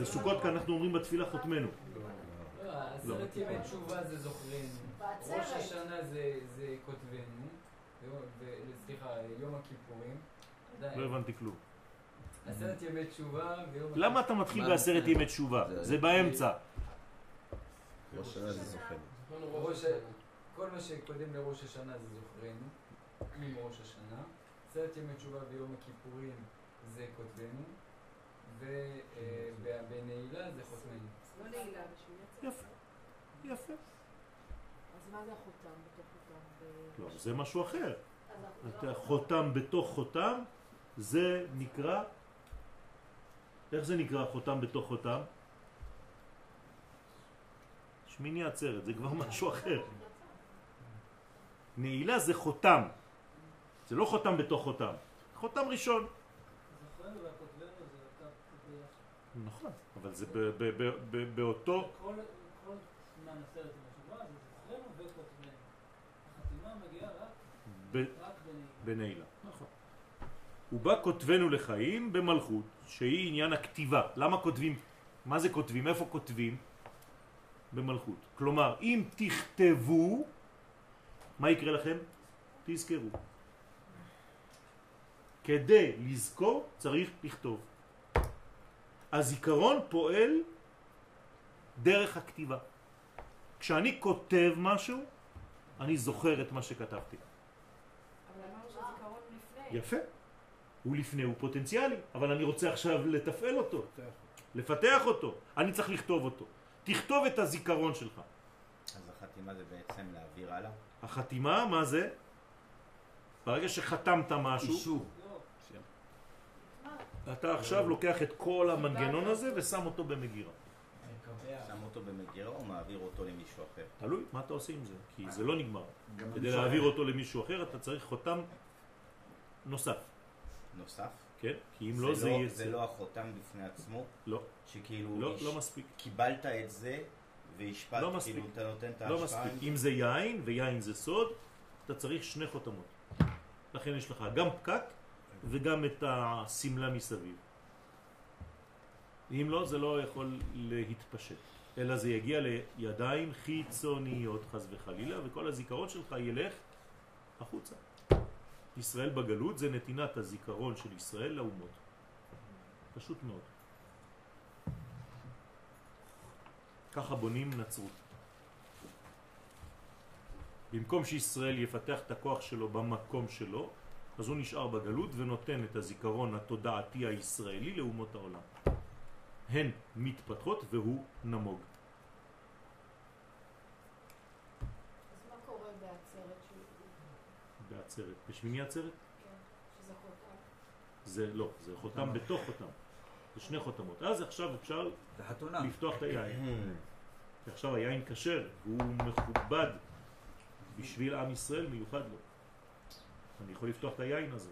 בסוכות כאן אנחנו אומרים בתפילה חותמנו.
לא, עשרת ימי תשובה זה זוכרנו. ראש השנה זה זה כותבנו. סליחה, יום הכיפורים.
לא הבנתי כלום.
עשרת ימי תשובה ויום
למה אתה מתחיל בעשרת ימי תשובה? זה באמצע.
ראש השנה זה זוכרנו.
ראש, כל מה שקודם לראש השנה זה זוכרנו, עם ראש השנה. עשרת ימי תשובה ויום הכיפורים זה כותבנו, ובנעילה זה חותמנו.
לא נעילה בשביל
יפה, יפה.
אז מה זה החותם בתוך?
לא, זה משהו אחר. אתה חותם בתוך חותם, זה נקרא, איך זה נקרא חותם בתוך חותם? שמיני עצרת, זה כבר משהו אחר. נעילה זה חותם, זה לא חותם בתוך חותם, חותם ראשון. נכון, אבל זה באותו,
כל זמן עשרת ימי תשובה זה זוכרנו וכותבנו. החתימה מגיעה רק
ב-
רק בנעילה.
נכון. הוא בא כותבנו לחיים במלכות, שהיא עניין הכתיבה. למה כותבים? מה זה כותבים? איפה כותבים? במלכות. כלומר, אם תכתבו, מה יקרה לכם? תזכרו. כדי לזכור צריך לכתוב. הזיכרון פועל דרך הכתיבה. כשאני כותב משהו, אני זוכר את מה שכתבתי.
אבל אמרנו שהזיכרון לפני.
יפה. הוא לפני, הוא פוטנציאלי, אבל אני רוצה עכשיו לתפעל אותו, לפתח אותו. אני צריך לכתוב אותו. תכתוב את הזיכרון שלך.
אז החתימה זה בעצם להעביר הלאה.
החתימה, מה זה? ברגע שחתמת משהו,
אישור.
אתה עכשיו לוקח את כל המנגנון הזה ושם אותו במגירה.
אותו במגירה או מעביר אותו למישהו אחר.
תלוי מה אתה עושה עם זה, כי זה לא נגמר. כדי להעביר. אותו למישהו אחר אתה צריך חותם נוסף,
נוסף.
כן? כי אם לא זה יהיה...
זה לא החותם בפני עצמו,
לא,
שכאילו
לא,
איש-
לא מספיק.
קיבלת את זה והשפעת,
לא מספיק.
כאילו אתה נותן את
לא
ההשפעה.
מספיק.
עם
אם זה יין, ויין זה סוד, אתה צריך שני חותמות. לכן יש לך גם פקק וגם את הסמלה מסביב. אם לא, זה לא יכול להתפשט. אלא זה יגיע לידיים חיצוניות חס וחלילה, וכל הזיכרון שלך ילך החוצה. ישראל בגלות זה נתינת הזיכרון של ישראל לאומות. פשוט מאוד. ככה בונים נצרות. במקום שישראל יפתח את הכוח שלו במקום שלו, אז הוא נשאר בגלות ונותן את הזיכרון התודעתי הישראלי לאומות העולם. הן מתפתחות והוא נמוג.
אז מה קורה בעצרת.
בעצרת. בשמיני עצרת?
כן, שזה חותם.
זה לא, זה חותם בתוך חותם. זה שני חותמות. אז עכשיו אפשר. לפתוח את היין. כי עכשיו היין כשר, והוא מכובד בשביל עם ישראל, מיוחד לו. אני יכול לפתוח את היין הזה.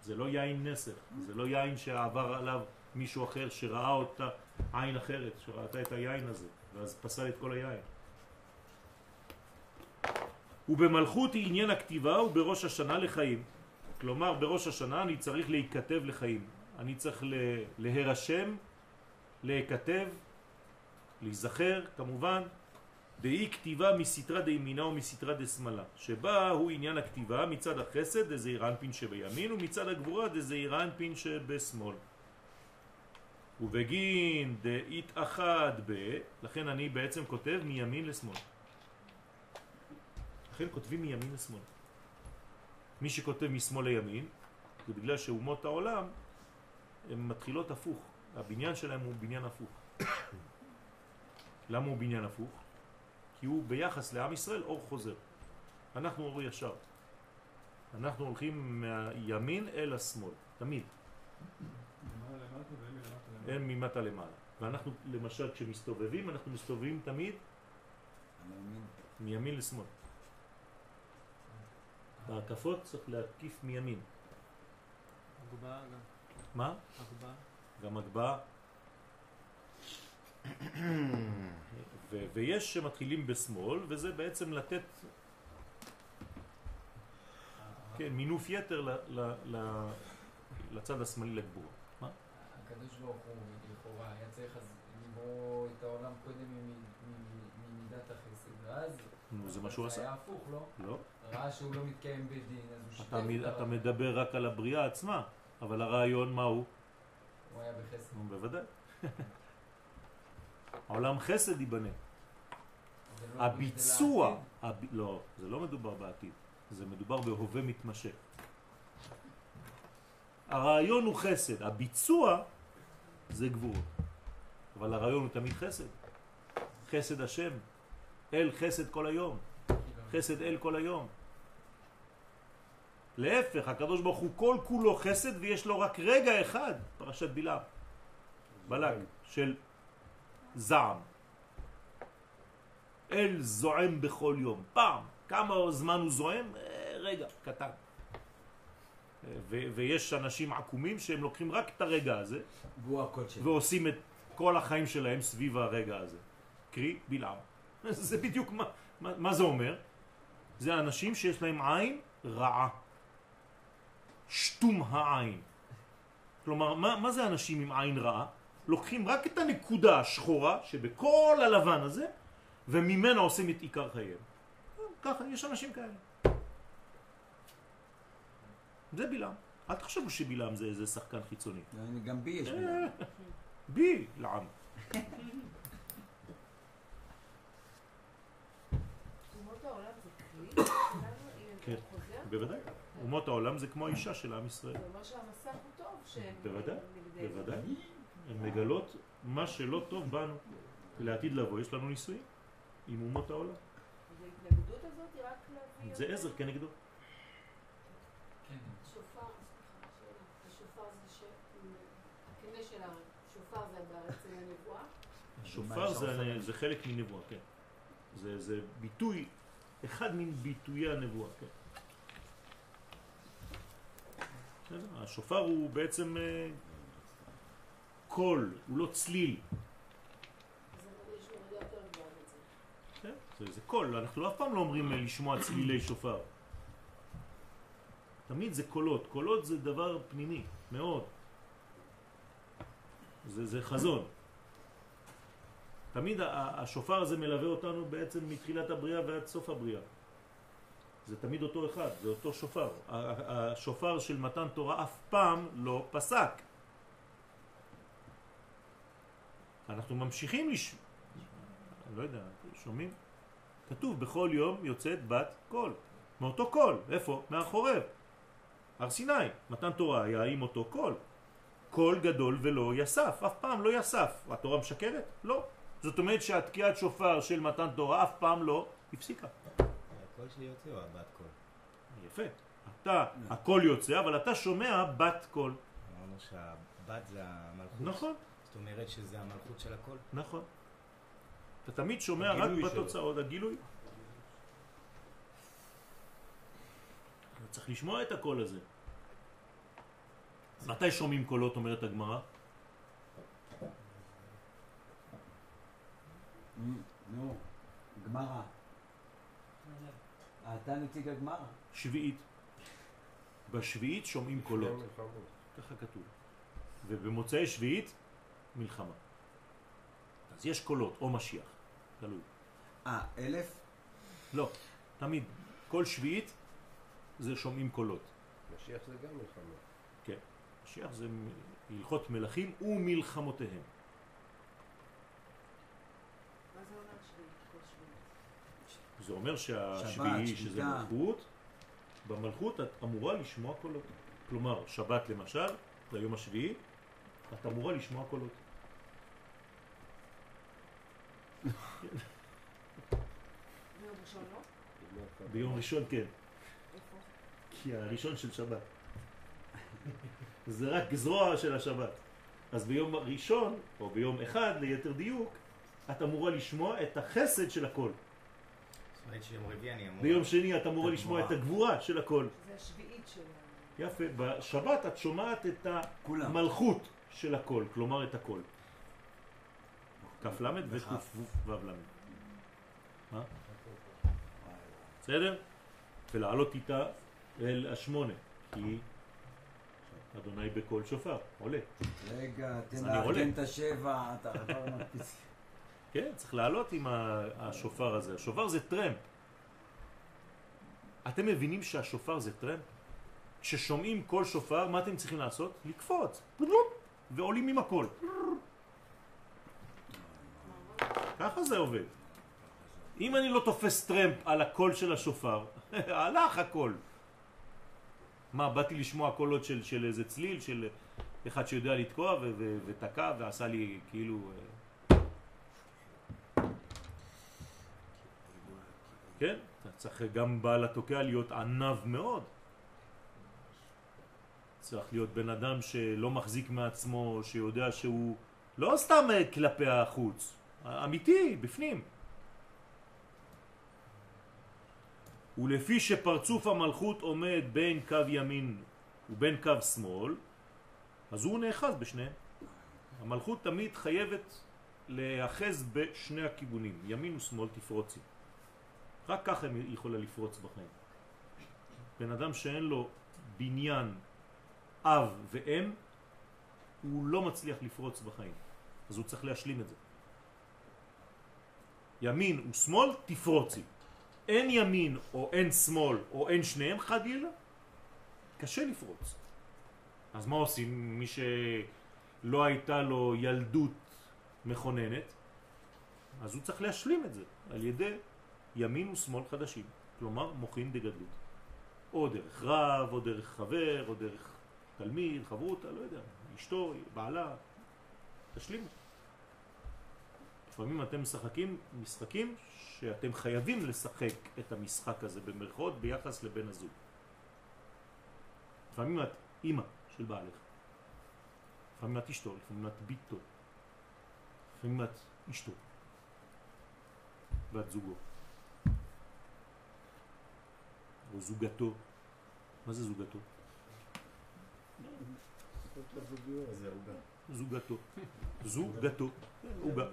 זה לא יין נסך, זה לא יין שעבר עליו מישהו אחר שראה אותה עין אחרת, שראתה את היין הזה, ואז פסל את כל היין. ובמלכות היא עניין הכתיבה ובראש השנה לחיים. כלומר, בראש השנה אני צריך להיכתב לחיים. אני צריך להירשם, להיכתב, להיזכר, כמובן, דאי כתיבה מסתרה דימינה ומסתרה דשמאלה, שבה הוא עניין הכתיבה מצד החסד דזעיר אנפין שבימין ומצד הגבורה דזעיר אנפין שבשמאל. ובגין דאיתאחד ב... לכן אני בעצם כותב מימין לשמאל. לכן כותבים מימין לשמאל. מי שכותב משמאל לימין, זה בגלל שאומות העולם הן מתחילות הפוך. הבניין שלהם הוא בניין הפוך. למה הוא בניין הפוך? כי הוא ביחס לעם ישראל אור חוזר. אנחנו אור ישר. אנחנו הולכים מהימין אל השמאל, תמיד. אין ממטה למעלה. ואנחנו למשל כשמסתובבים, אנחנו מסתובבים תמיד. מימין לשמאל. בהקפות צריך להקיף מימין.
הגובה גם.
מה?
הגובה.
גם הגבהה. ויש שמתחילים בשמאל, וזה בעצם לתת כן, מינוף יתר לצד השמאלי לגבור.
הקדוש ברוך הוא לכאורה היה צריך אז לברוא את העולם קודם ממ- ממ- ממידת החסד, ואז
נו, זה מה שהוא
זה
עשה.
היה הפוך, לא?
לא.
ראה שהוא לא מתקיים בדין, אז הוא שיתף
אתה. מדבר רק על הבריאה עצמה, אבל הרעיון מה הוא?
הוא היה בחסד.
נו, בוודאי. העולם חסד ייבנה.
לא
הביצוע. הב... לא, זה לא מדובר בעתיד, זה מדובר בהווה מתמשך. הרעיון הוא חסד, הביצוע זה גבורות. אבל הרעיון הוא תמיד חסד. חסד השם, אל חסד כל היום, חסד אל כל היום. להפך, הקדוש ברוך הוא כל כולו חסד ויש לו רק רגע אחד, פרשת בלעם, בלק, של זעם. אל זועם בכל יום. פעם, כמה זמן הוא זועם? אה, רגע, קטן. ויש אנשים עקומים שהם לוקחים רק את הרגע הזה. ועושים את כל החיים שלהם סביב הרגע הזה. קרי, בלעם. זה בדיוק מה, מה, מה זה אומר? זה אנשים שיש להם עין רעה. שטום העין. כלומר, מה, מה זה אנשים עם עין רעה? לוקחים רק את הנקודה השחורה שבכל הלבן הזה, וממנה עושים את עיקר חייהם. ככה, יש אנשים כאלה. זה בלעם. אל תחשבו שבלעם זה איזה שחקן חיצוני.
אני- גם בי יש בלעם.
בי לעם. כן.
חוזר?
בוודאי. אומות העולם זה כמו האישה של עם ישראל.
זה אומר שהמסך הוא טוב שהם
בוודאי. בוודאי. הן מגלות מה שלא טוב בנו. לעתיד לבוא יש לנו ניסויים עם אומות העולם.
אז ההתנגדות הזאת היא רק להביא...
זה עזר כנגדו.
כן.
שופר, סליחה, שאלה. השופר זה ש... הקנה של השופר זה בעצם הנבואה?
שופר זה, זה חלק מנבואה, כן. זה, זה ביטוי, אחד מן ביטויי הנבואה, כן. השופר הוא בעצם אה, קול, הוא לא צליל. כן? זה, זה קול, אנחנו אף פעם לא אומרים אה, לשמוע צלילי שופר. תמיד זה קולות, קולות זה דבר פנימי, מאוד. זה, זה חזון. תמיד השופר הזה מלווה אותנו בעצם מתחילת הבריאה ועד סוף הבריאה. זה תמיד אותו אחד, זה אותו שופר. השופר של מתן תורה אף פעם לא פסק. אנחנו ממשיכים לש... אני לא יודע, שומעים? כתוב בכל יום יוצאת בת קול. מאותו קול, איפה? מהחורב. הר סיני, מתן תורה היה עם אותו קול. קול גדול ולא יסף, אף פעם לא יסף. התורה משקרת? לא. זאת אומרת שהתקיעת שופר של מתן תורה אף פעם לא הפסיקה.
הקול שלי יוצא או הבת קול?
יפה. אתה, הקול יוצא, אבל אתה שומע בת קול.
אמרנו שהבת זה המלכות.
נכון.
זאת אומרת שזה המלכות של הקול?
נכון. אתה תמיד שומע רק בתוצאות, הגילוי. צריך לשמוע את הקול הזה. מתי שומעים קולות, אומרת הגמרא?
נו, גמרא. אתה נציג הגמרא.
שביעית. בשביעית שומעים קולות. ככה כתוב. ובמוצאי שביעית, מלחמה. אז יש קולות, או משיח, תלוי.
אה, אלף?
לא, תמיד. כל שביעית זה שומעים קולות.
משיח זה גם מלחמה.
משיח זה הלכות מלכים ומלחמותיהם.
זה אומר
שהשביעי, שזה מלכות, במלכות את אמורה לשמוע קולות. כלומר, שבת למשל, ליום השביעי, את אמורה לשמוע קולות.
ביום ראשון לא?
ביום ראשון כן,
איפה?
כי הראשון של שבת. זה רק זרוע של השבת. אז ביום ראשון, או ביום אחד ליתר דיוק, את אמורה לשמוע את החסד של הכל. ביום שני את אמורה לשמוע את הגבורה של הכל.
זה השביעית של ה...
יפה, בשבת את שומעת את. המלכות של הכל, כלומר את הכל. כ"ל וק"ו ל'. מה? בסדר? ולעלות איתה אל השמונה, כי אדוני בקול שופר, עולה.
רגע, תן. לארגן את השבע, אתה כבר מדפיס.
כן, צריך לעלות עם השופר הזה. השופר זה טרמפ. אתם מבינים שהשופר זה טרמפ? כששומעים קול שופר, מה אתם צריכים לעשות? לקפוץ. ועולים עם הקול. ככה זה עובד. אם אני לא תופס טרמפ על הקול של השופר, הלך הקול. מה, באתי לשמוע קולות של, של איזה צליל, של אחד שיודע לתקוע ותקע ועשה לי כאילו... אה, כן, אתה צריך גם בעל התוקע להיות ענב מאוד. צריך להיות בן אדם שלא מחזיק מעצמו, שיודע שהוא לא סתם אה, כלפי החוץ, אמיתי, בפנים. ולפי שפרצוף המלכות עומד בין קו ימין ובין קו שמאל, אז הוא נאחז בשניהם. המלכות תמיד חייבת להאחז בשני הכיוונים, ימין ושמאל תפרוצי. רק ככה היא יכולה לפרוץ בחיים. בן אדם שאין לו בניין אב ואם, הוא לא מצליח לפרוץ בחיים. אז הוא צריך להשלים את זה. ימין ושמאל תפרוצי. אין ימין או אין שמאל או אין שניהם חדילה, קשה לפרוץ. אז מה עושים? מי שלא הייתה לו ילדות מכוננת, אז הוא צריך להשלים את זה על ידי ימין ושמאל חדשים, כלומר מוכין דגדלות. או דרך רב, או דרך חבר, או דרך תלמיד, חברותה, לא יודע, אשתו, בעלה, תשלימו. לפעמים אתם משחקים משחקים שאתם חייבים לשחק את המשחק הזה במרכאות ביחס לבן הזוג. לפעמים את אימא של בעלך, לפעמים את אשתו, לפעמים את ביתו, לפעמים את אשתו ואת זוגו. או זוגתו. מה זה זוגתו?
זה עוגה.
זוגתו. זוגתו. עוגה.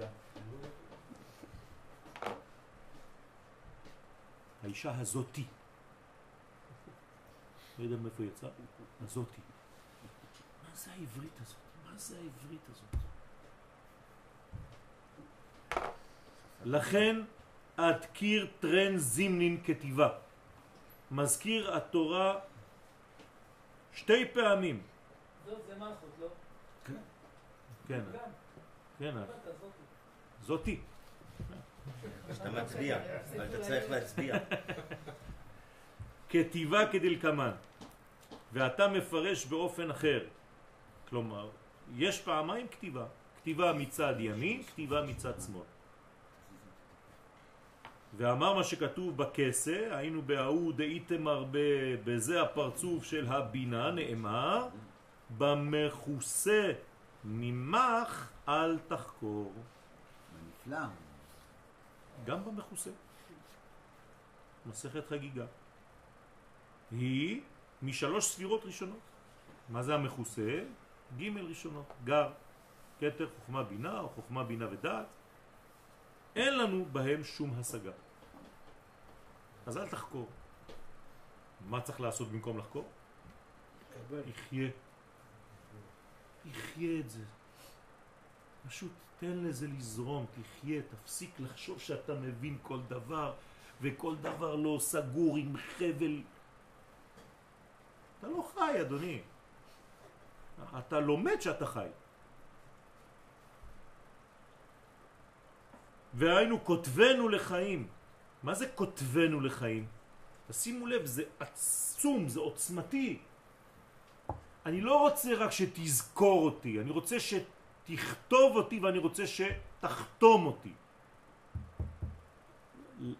האישה הזאתי. לא יודע מאיפה יצא, הזאתי. מה זה העברית הזאת? מה זה העברית הזאת? לכן עד קיר טרן זימנין כתיבה. מזכיר התורה שתי פעמים.
זאת זה מלכות, לא?
כן.
גם.
כן,
קיבלת, זאתי.
כשאתה מצביע, אבל אתה צריך להצביע.
כתיבה כדלקמן, ואתה מפרש באופן אחר. כלומר, יש פעמיים כתיבה. כתיבה מצד ימין, כתיבה מצד שמאל. ואמר מה שכתוב בכסה, היינו בהוא דאיתמר ב- בזה הפרצוף של הבינה, נאמר, במכוסה ממך אל תחקור.
נפלא.
גם במכוסה. מסכת חגיגה. היא משלוש ספירות ראשונות. מה זה המכוסה? ג' ראשונות. גר, כתר, חוכמה בינה או חוכמה בינה ודעת. אין לנו בהם שום השגה. אז אל תחקור. מה צריך לעשות במקום לחקור? יחיה. יחיה את זה. פשוט תן לזה לזרום, תחיה, תפסיק לחשוב שאתה מבין כל דבר, וכל דבר לא סגור עם חבל. אתה לא חי, אדוני. אתה לומד שאתה חי. והיינו כותבנו לחיים. מה זה כותבנו לחיים? תשימו לב, זה עצום, זה עוצמתי. אני לא רוצה רק שתזכור אותי, אני רוצה שתכתוב אותי ואני רוצה שתחתום אותי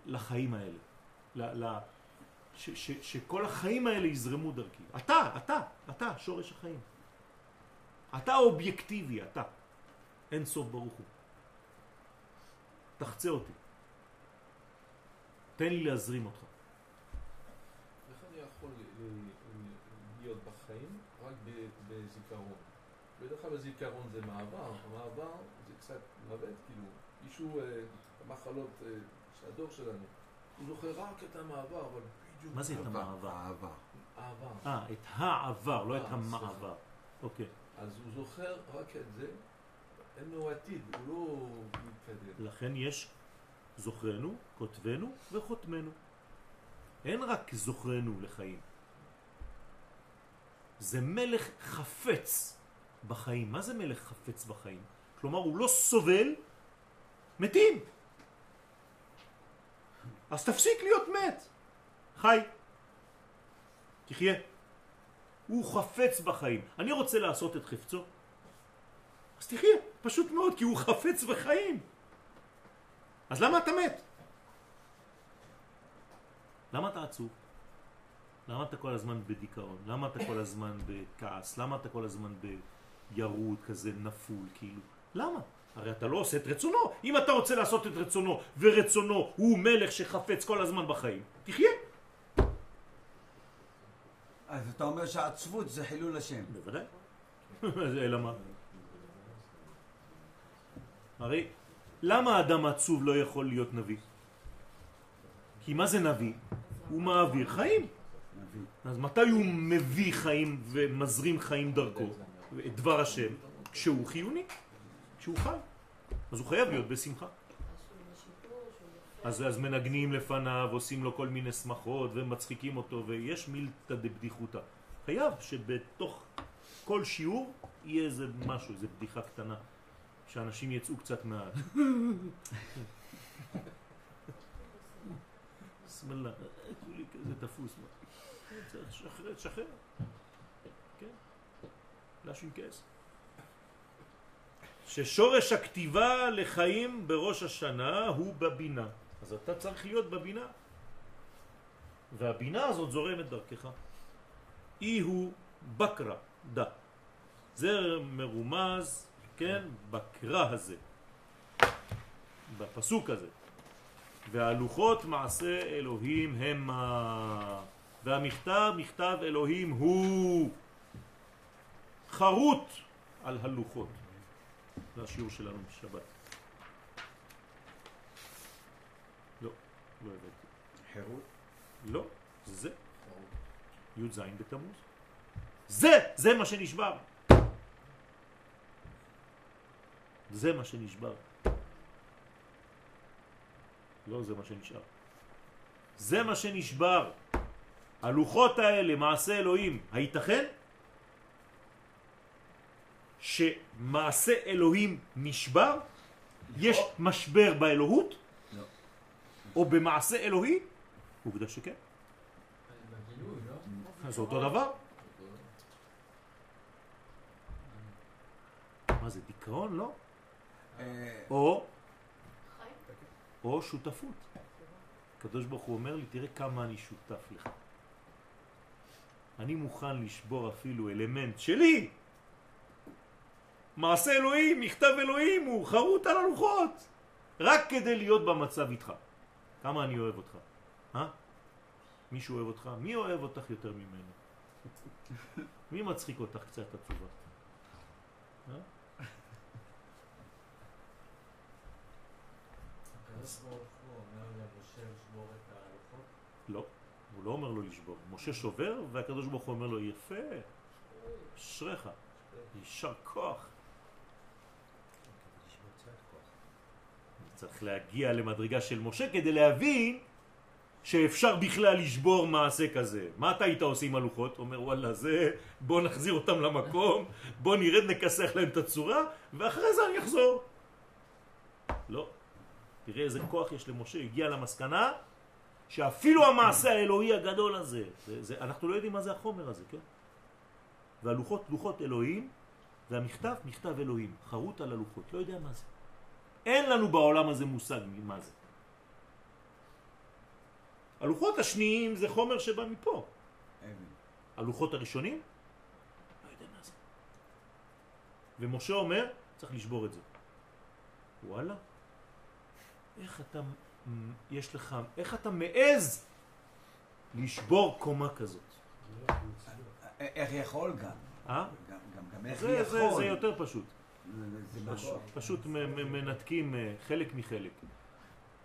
לחיים האלה. ל, ל, ש, ש, שכל החיים האלה יזרמו דרכי. אתה, אתה, אתה, שורש החיים. אתה אובייקטיבי, אתה. אין סוף ברוך הוא. תחצה אותי. תן לי להזרים אותך.
איך אני יכול ל- ל- להיות בחיים רק ב- בזיכרון? בדרך כלל הזיכרון זה מעבר, המעבר זה קצת מוות, כאילו, מישהו, אה, המחלות אה, של הדור שלנו, הוא זוכר רק את המעבר, אבל בדיוק...
מה זה את? המעבר?
העבר.
העבר.
אה, את העבר, לא את
אה,
המעבר. אוקיי.
אז הוא זוכר רק את זה, אין לו עתיד, הוא לא מתקדם.
לכן יש זוכרנו, כותבנו וחותמנו. אין רק זוכרנו לחיים. זה מלך חפץ בחיים. מה זה מלך חפץ בחיים? כלומר, הוא לא סובל מתים. אז תפסיק להיות מת. חי. תחיה. הוא חפץ בחיים. אני רוצה לעשות את חפצו. אז תחיה, פשוט מאוד, כי הוא חפץ בחיים. אז למה אתה מת? למה אתה עצוב? למה אתה כל הזמן בדיכאון? למה אתה כל הזמן בכעס? למה אתה כל הזמן בירוד כזה נפול כאילו? למה? הרי אתה לא עושה את רצונו. אם אתה רוצה לעשות את רצונו, ורצונו הוא מלך שחפץ כל הזמן בחיים, תחיה.
אז אתה אומר שהעצבות זה חילול השם.
בוודאי. אלא מה? הרי למה אדם עצוב לא יכול להיות נביא? כי מה זה נביא? הוא מעביר חיים. אז מתי הוא מביא חיים ומזרים חיים דרכו? את דבר השם, כשהוא חיוני, כשהוא חי. אז הוא חייב להיות בשמחה. אז, אז מנגנים לפניו, עושים לו כל מיני שמחות ומצחיקים אותו ויש מילתא דבדיחותא. חייב שבתוך כל שיעור יהיה איזה משהו, איזה בדיחה קטנה, שאנשים יצאו קצת מה... סמלה, כולי כזה תפוס. לשחרר, לשחרר. כן, להשין כס. ששורש הכתיבה לחיים בראש השנה הוא בבינה. אז אתה צריך להיות בבינה. והבינה הזאת זורמת דרכך. אי הוא בקרה, דה. זה מרומז, כן, בקרה הזה. בפסוק הזה. והלוחות מעשה אלוהים המה. והמכתב, מכתב אלוהים הוא חרוט על הלוחות. זה השיעור שלנו בשבת. לא, לא הבאתי.
חירות?
לא, זה. י"ז בתמוז. זה, זה מה שנשבר. זה מה שנשבר. לא זה מה שנשאר. זה מה שנשבר. הלוחות האלה, מעשה אלוהים, הייתכן? שמעשה אלוהים נשבר? יש משבר באלוהות?
לא.
או במעשה אלוהי? עובדה שכן. אז זה אותו דבר. מה זה, דיכאון? לא.
אה,
או? או שותפות. הקדוש ברוך הוא אומר לי, תראה כמה אני שותף לך. אני מוכן לשבור אפילו אלמנט שלי. מעשה אלוהים, מכתב אלוהים, הוא חרוט על הלוחות. רק כדי להיות במצב איתך. כמה אני אוהב אותך. אה? מישהו אוהב אותך? מי אוהב אותך יותר ממנו? מי מצחיק אותך קצת עצובה? אה? לא, הוא לא אומר לו לשבור. משה שובר והקדוש ברוך הוא אומר לו יפה, אשריך, יישר כוח. צריך להגיע למדרגה של משה כדי להבין שאפשר בכלל לשבור מעשה כזה. מה אתה היית עושה עם הלוחות? אומר וואלה זה בוא נחזיר אותם למקום, בוא נרד נכסח להם את הצורה ואחרי זה אני אחזור. לא. תראה איזה כוח יש למשה, הגיע למסקנה שאפילו המעשה האלוהי הגדול הזה, זה, זה, אנחנו לא יודעים מה זה החומר הזה, כן? והלוחות, לוחות אלוהים, והמכתב, מכתב אלוהים, חרוט על הלוחות, לא יודע מה זה. אין לנו בעולם הזה מושג מה זה. הלוחות השניים זה חומר שבא מפה.
אבן.
הלוחות הראשונים, לא יודע מה זה. ומשה אומר, צריך לשבור את זה. וואלה, איך אתה, יש לך, איך אתה מעז לשבור קומה כזאת?
איך יכול גם?
אה?
גם, איך יכול?
זה יותר פשוט. פשוט מ- מנתקים אה, חלק מחלק.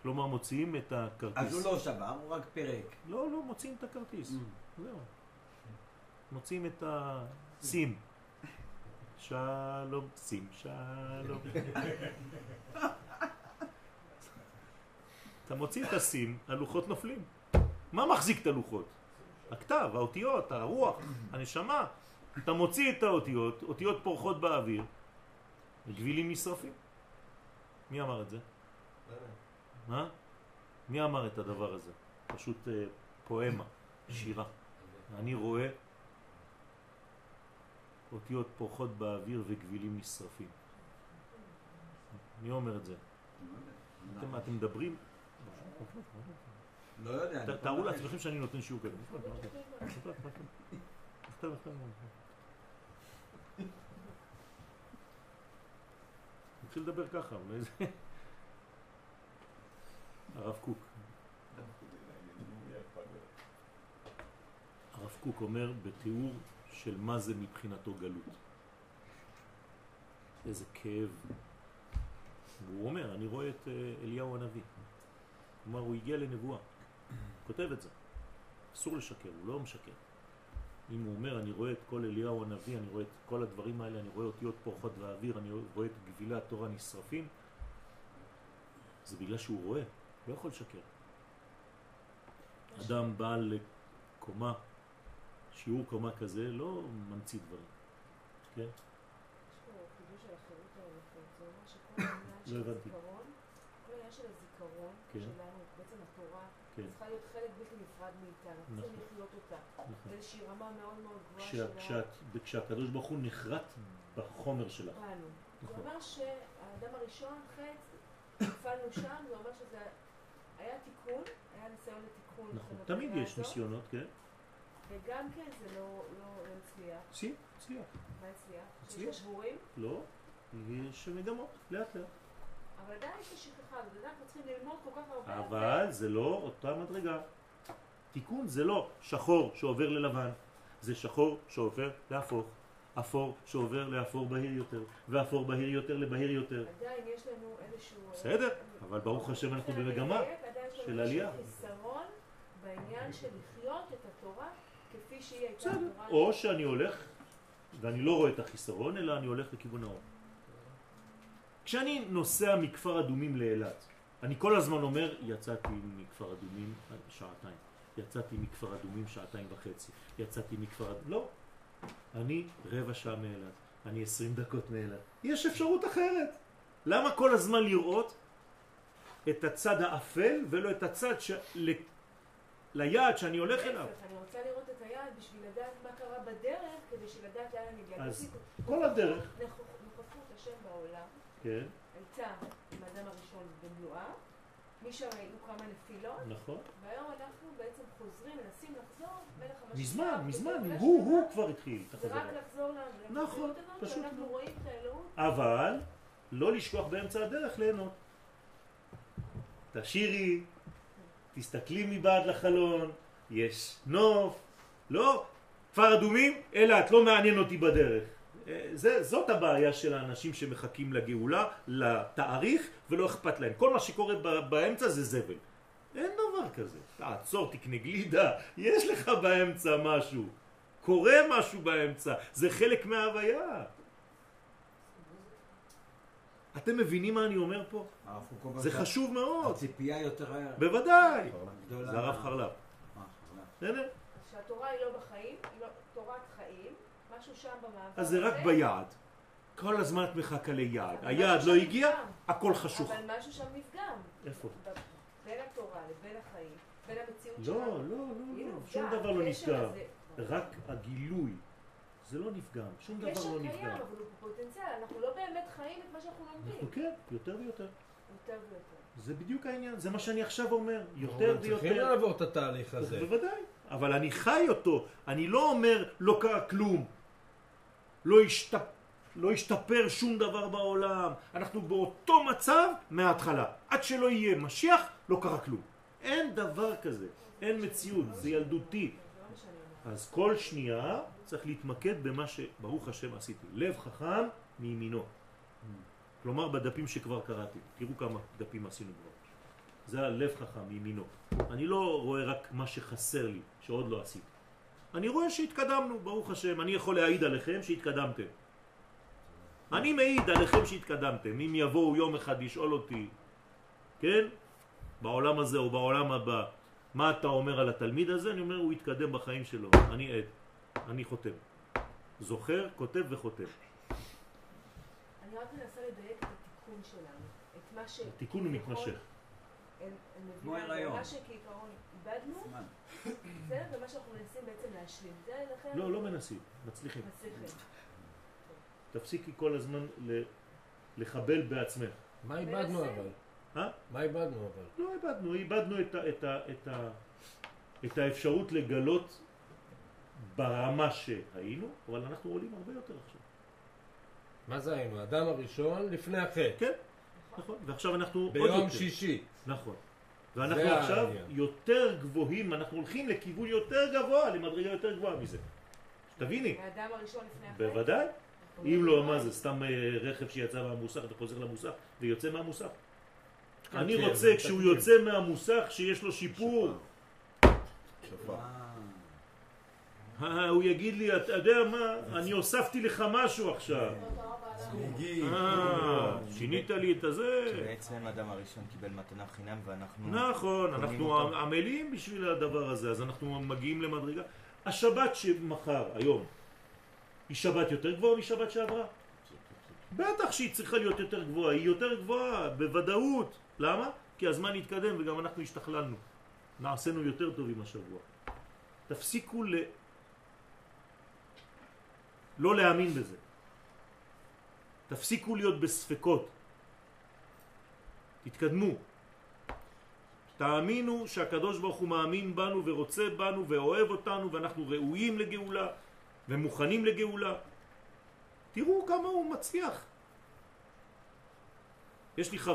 כלומר, מוציאים את הכרטיס.
אז הוא לא שבר, הוא רק פירק.
לא, לא, מוציאים את הכרטיס.
Mm.
זהו. מוצאים את הסים. שלום, סים, שלום. אתה מוציא את הסים, הלוחות נופלים. מה מחזיק את הלוחות? הכתב, האותיות, הרוח, הנשמה. אתה מוציא את האותיות, אותיות פורחות באוויר, גבילים נשרפים. מי אמר את זה? מה? מי אמר את הדבר הזה? פשוט אה, פואמה, שירה. אני רואה אותיות פורחות באוויר וגבילים נשרפים. מי אומר את זה? אתם, אתם מדברים?
לא יודע.
תארו לעצמכם שאני נותן שיעור כזה. נכתב. נתחיל לדבר ככה, אולי זה... הרב קוק. הרב קוק אומר בתיאור של מה זה מבחינתו גלות. איזה כאב. והוא אומר, אני רואה את אה, אליהו הנביא. כלומר, הוא הגיע לנבואה. כותב את זה. אסור לשקר, הוא לא משקר. אם הוא אומר, אני רואה את כל אליהו הנביא, אני רואה את כל הדברים האלה, אני רואה אותיות פורחות באוויר, אני רואה את גבילי התורה נשרפים, זה בגלל שהוא רואה, לא יכול לשקר. אדם בעל קומה, שיעור קומה כזה, לא ממציא דברים. כן? לא הבנתי.
של הזיכרון
כן.
שלנו, בעצם התורה,
כן.
צריכה להיות חלק בלתי נפרד מאיתנו, צריכים
נכון.
לחיות אותה.
נכון.
באיזושהי רמה מאוד מאוד גבוהה
כשה-
של
כשאת- כשהקדוש ברוך הוא נחרט בחומר שלך.
בנו. זה
נכון.
אומר שהאדם הראשון, חטא, נפלנו שם, זה אומר שזה היה תיקון, היה ניסיון לתיקון.
נכון. תמיד יש
הזאת,
ניסיונות, כן?
וגם כן זה לא לא- לא הצליח.
הצליח, הצליח.
מה הצליח? שיש
הצליח.
לה שבורים,
לא, יש מגמות, לאט לאט.
אבל עדיין יש השכחה, ובגלל אנחנו צריכים ללמוד כל כך הרבה.
אבל זה לא אותה מדרגה. תיקון זה לא שחור שעובר ללבן, זה שחור שעובר להפוך, אפור שעובר לאפור בהיר יותר, ואפור בהיר יותר לבהיר יותר.
עדיין יש לנו איזשהו...
בסדר, אבל ברוך השם אנחנו במגמה של עלייה.
חיסרון בעניין של לחיות את התורה כפי שהיא הייתה
בסדר. או שאני הולך ואני לא רואה את החיסרון, אלא אני הולך לכיוון האור. כשאני נוסע מכפר אדומים לאילת, אני כל הזמן אומר, יצאתי מכפר אדומים שעתיים. יצאתי מכפר אדומים שעתיים וחצי, יצאתי מכפר אדומים, לא. אני רבע שעה מאילת, אני עשרים דקות מאילת. יש אפשרות אחרת. למה כל הזמן לראות את הצד האפל ולא את הצד ש... ל... ליעד שאני הולך אליו?
אני רוצה לראות את היעד בשביל לדעת מה קרה בדרך, כדי שלדעת לאן אני הגעתי.
אז כל הדרך.
נוכח- נוכחות השם בעולם
כן,
הייתה עם האדם הראשון במלואה, משם היו כמה נפילות,
נכון.
והיום אנחנו בעצם חוזרים, מנסים לחזור, מלך המשיח.
מזמן, מזמן, הוא,
שלמה.
הוא כבר התחיל את החזרה.
לחזור ל-
נכון, פשוט
שאנחנו
מאוד.
רואים את האלוהות.
אבל לא לשכוח באמצע הדרך ליהנות. תשירי, תסתכלי מבעד לחלון, יש נוף, לא, כפר אדומים, אלא את לא מעניין אותי בדרך. אה, זה, זאת הבעיה של האנשים שמחכים לגאולה, לתאריך, ולא אכפת להם. כל מה שקורה באמצע זה זבל. אין דבר כזה. תעצור, תקנה גלידה, יש לך באמצע משהו. קורה משהו באמצע, זה חלק מההוויה. אתם מבינים מה אני אומר פה? זה חשוב מאוד.
הציפייה יותר
בוודאי. זה הרב חרל"פ.
אה, חרל"פ.
בסדר?
אז שהתורה היא לא בחיים, היא לא תורת חיים, משהו שם במעבר.
אז זה רק ביעד. כל הזמן את מחכה ליעד. היעד לא הגיע. הכל חשוך.
אבל משהו שם נפגם.
איפה?
בין התורה לבין החיים, בין המציאות
לא,
שלנו.
לא, לא, לא.
עובדה,
שום דבר לא נפגם. רק הגילוי. זה לא נפגם. שום דבר
הקשר
לא
קיים,
נפגם.
אבל הוא פוטנציאל, אנחנו לא באמת חיים את מה שאנחנו לומדים.
כן, יותר ויותר.
יותר ויותר.
זה בדיוק העניין. זה מה שאני עכשיו אומר. יותר
אנחנו צריכים
ויותר.
לעבור את התהליך הזה.
בוודאי, אבל אני חי אותו, אני לא אומר לא קרה כלום, לא, השת... לא השתפר שום דבר בעולם, אנחנו באותו מצב מההתחלה, עד שלא יהיה משיח לא קרה כלום, אין דבר כזה, אין מציאות, זה ילדותי. אז כל שנייה צריך להתמקד במה שברוך השם עשיתי, לב חכם מימינו, כלומר בדפים שכבר קראתי, תראו כמה דפים עשינו כבר. זה הלב חכם מימינו. אני לא רואה רק מה שחסר לי, שעוד לא עשיתי. אני רואה שהתקדמנו, ברוך השם. אני יכול להעיד עליכם שהתקדמתם. אני מעיד עליכם שהתקדמתם. אם יבואו יום אחד לשאול אותי, כן, בעולם הזה או בעולם הבא, מה אתה אומר על התלמיד הזה? אני אומר, הוא התקדם בחיים שלו. אני עד. אני חותם. זוכר, כותב וחותם.
אני רק מנסה לדייק את התיקון שלנו, את מה ש...
התיקון הוא מתמשך.
כמו הריון.
מה שכעיקרון איבדנו, זה ומה שאנחנו מנסים בעצם להשלים. זה לכן...
לא, לא מנסים, מצליחים.
מצליחים.
תפסיקי כל הזמן לחבל בעצמך.
מה איבדנו. אבל?
אה?
מה איבדנו אבל?
לא איבדנו, איבדנו את, ה, את, ה, את, ה, את האפשרות לגלות ברמה שהיינו, אבל אנחנו עולים הרבה יותר עכשיו.
מה זה היינו? האדם הראשון לפני החטא.
כן, נכון. ועכשיו אנחנו עוד
ביום
יותר.
שישי.
נכון. ואנחנו עכשיו
העניין.
יותר גבוהים, אנחנו הולכים לכיוון יותר גבוה, למדרגה יותר גבוהה מזה. תביני,
האדם הראשון לפני החטא.
בוודאי. אם לא, מה זה, סתם אה, רכב שיצא מהמוסך, אתה חוזר למוסך ויוצא מהמוסך.
כן,
אני
כן,
רוצה,
זה
כשהוא. יוצא מהמוסך, שיש לו שיפור.
אה,
הוא יגיד לי, אתה יודע מה, אני הוספתי לך משהו עכשיו. אה, שינית לי את הזה.
שבעצם האדם הראשון קיבל מתנה חינם ואנחנו...
נכון, אנחנו. עמלים בשביל הדבר הזה, אז אנחנו מגיעים למדרגה. השבת שמחר, היום, היא שבת יותר גבוהה משבת שעברה? בטח שהיא צריכה להיות יותר גבוהה, היא יותר גבוהה, בוודאות. למה? כי הזמן התקדם וגם אנחנו השתכללנו. נעשינו יותר טובים השבוע. תפסיקו ל... לא להאמין בזה. תפסיקו להיות בספקות. תתקדמו. תאמינו שהקדוש ברוך הוא מאמין בנו ורוצה בנו ואוהב אותנו ואנחנו ראויים לגאולה ומוכנים לגאולה. תראו כמה הוא מצליח. יש לי חבר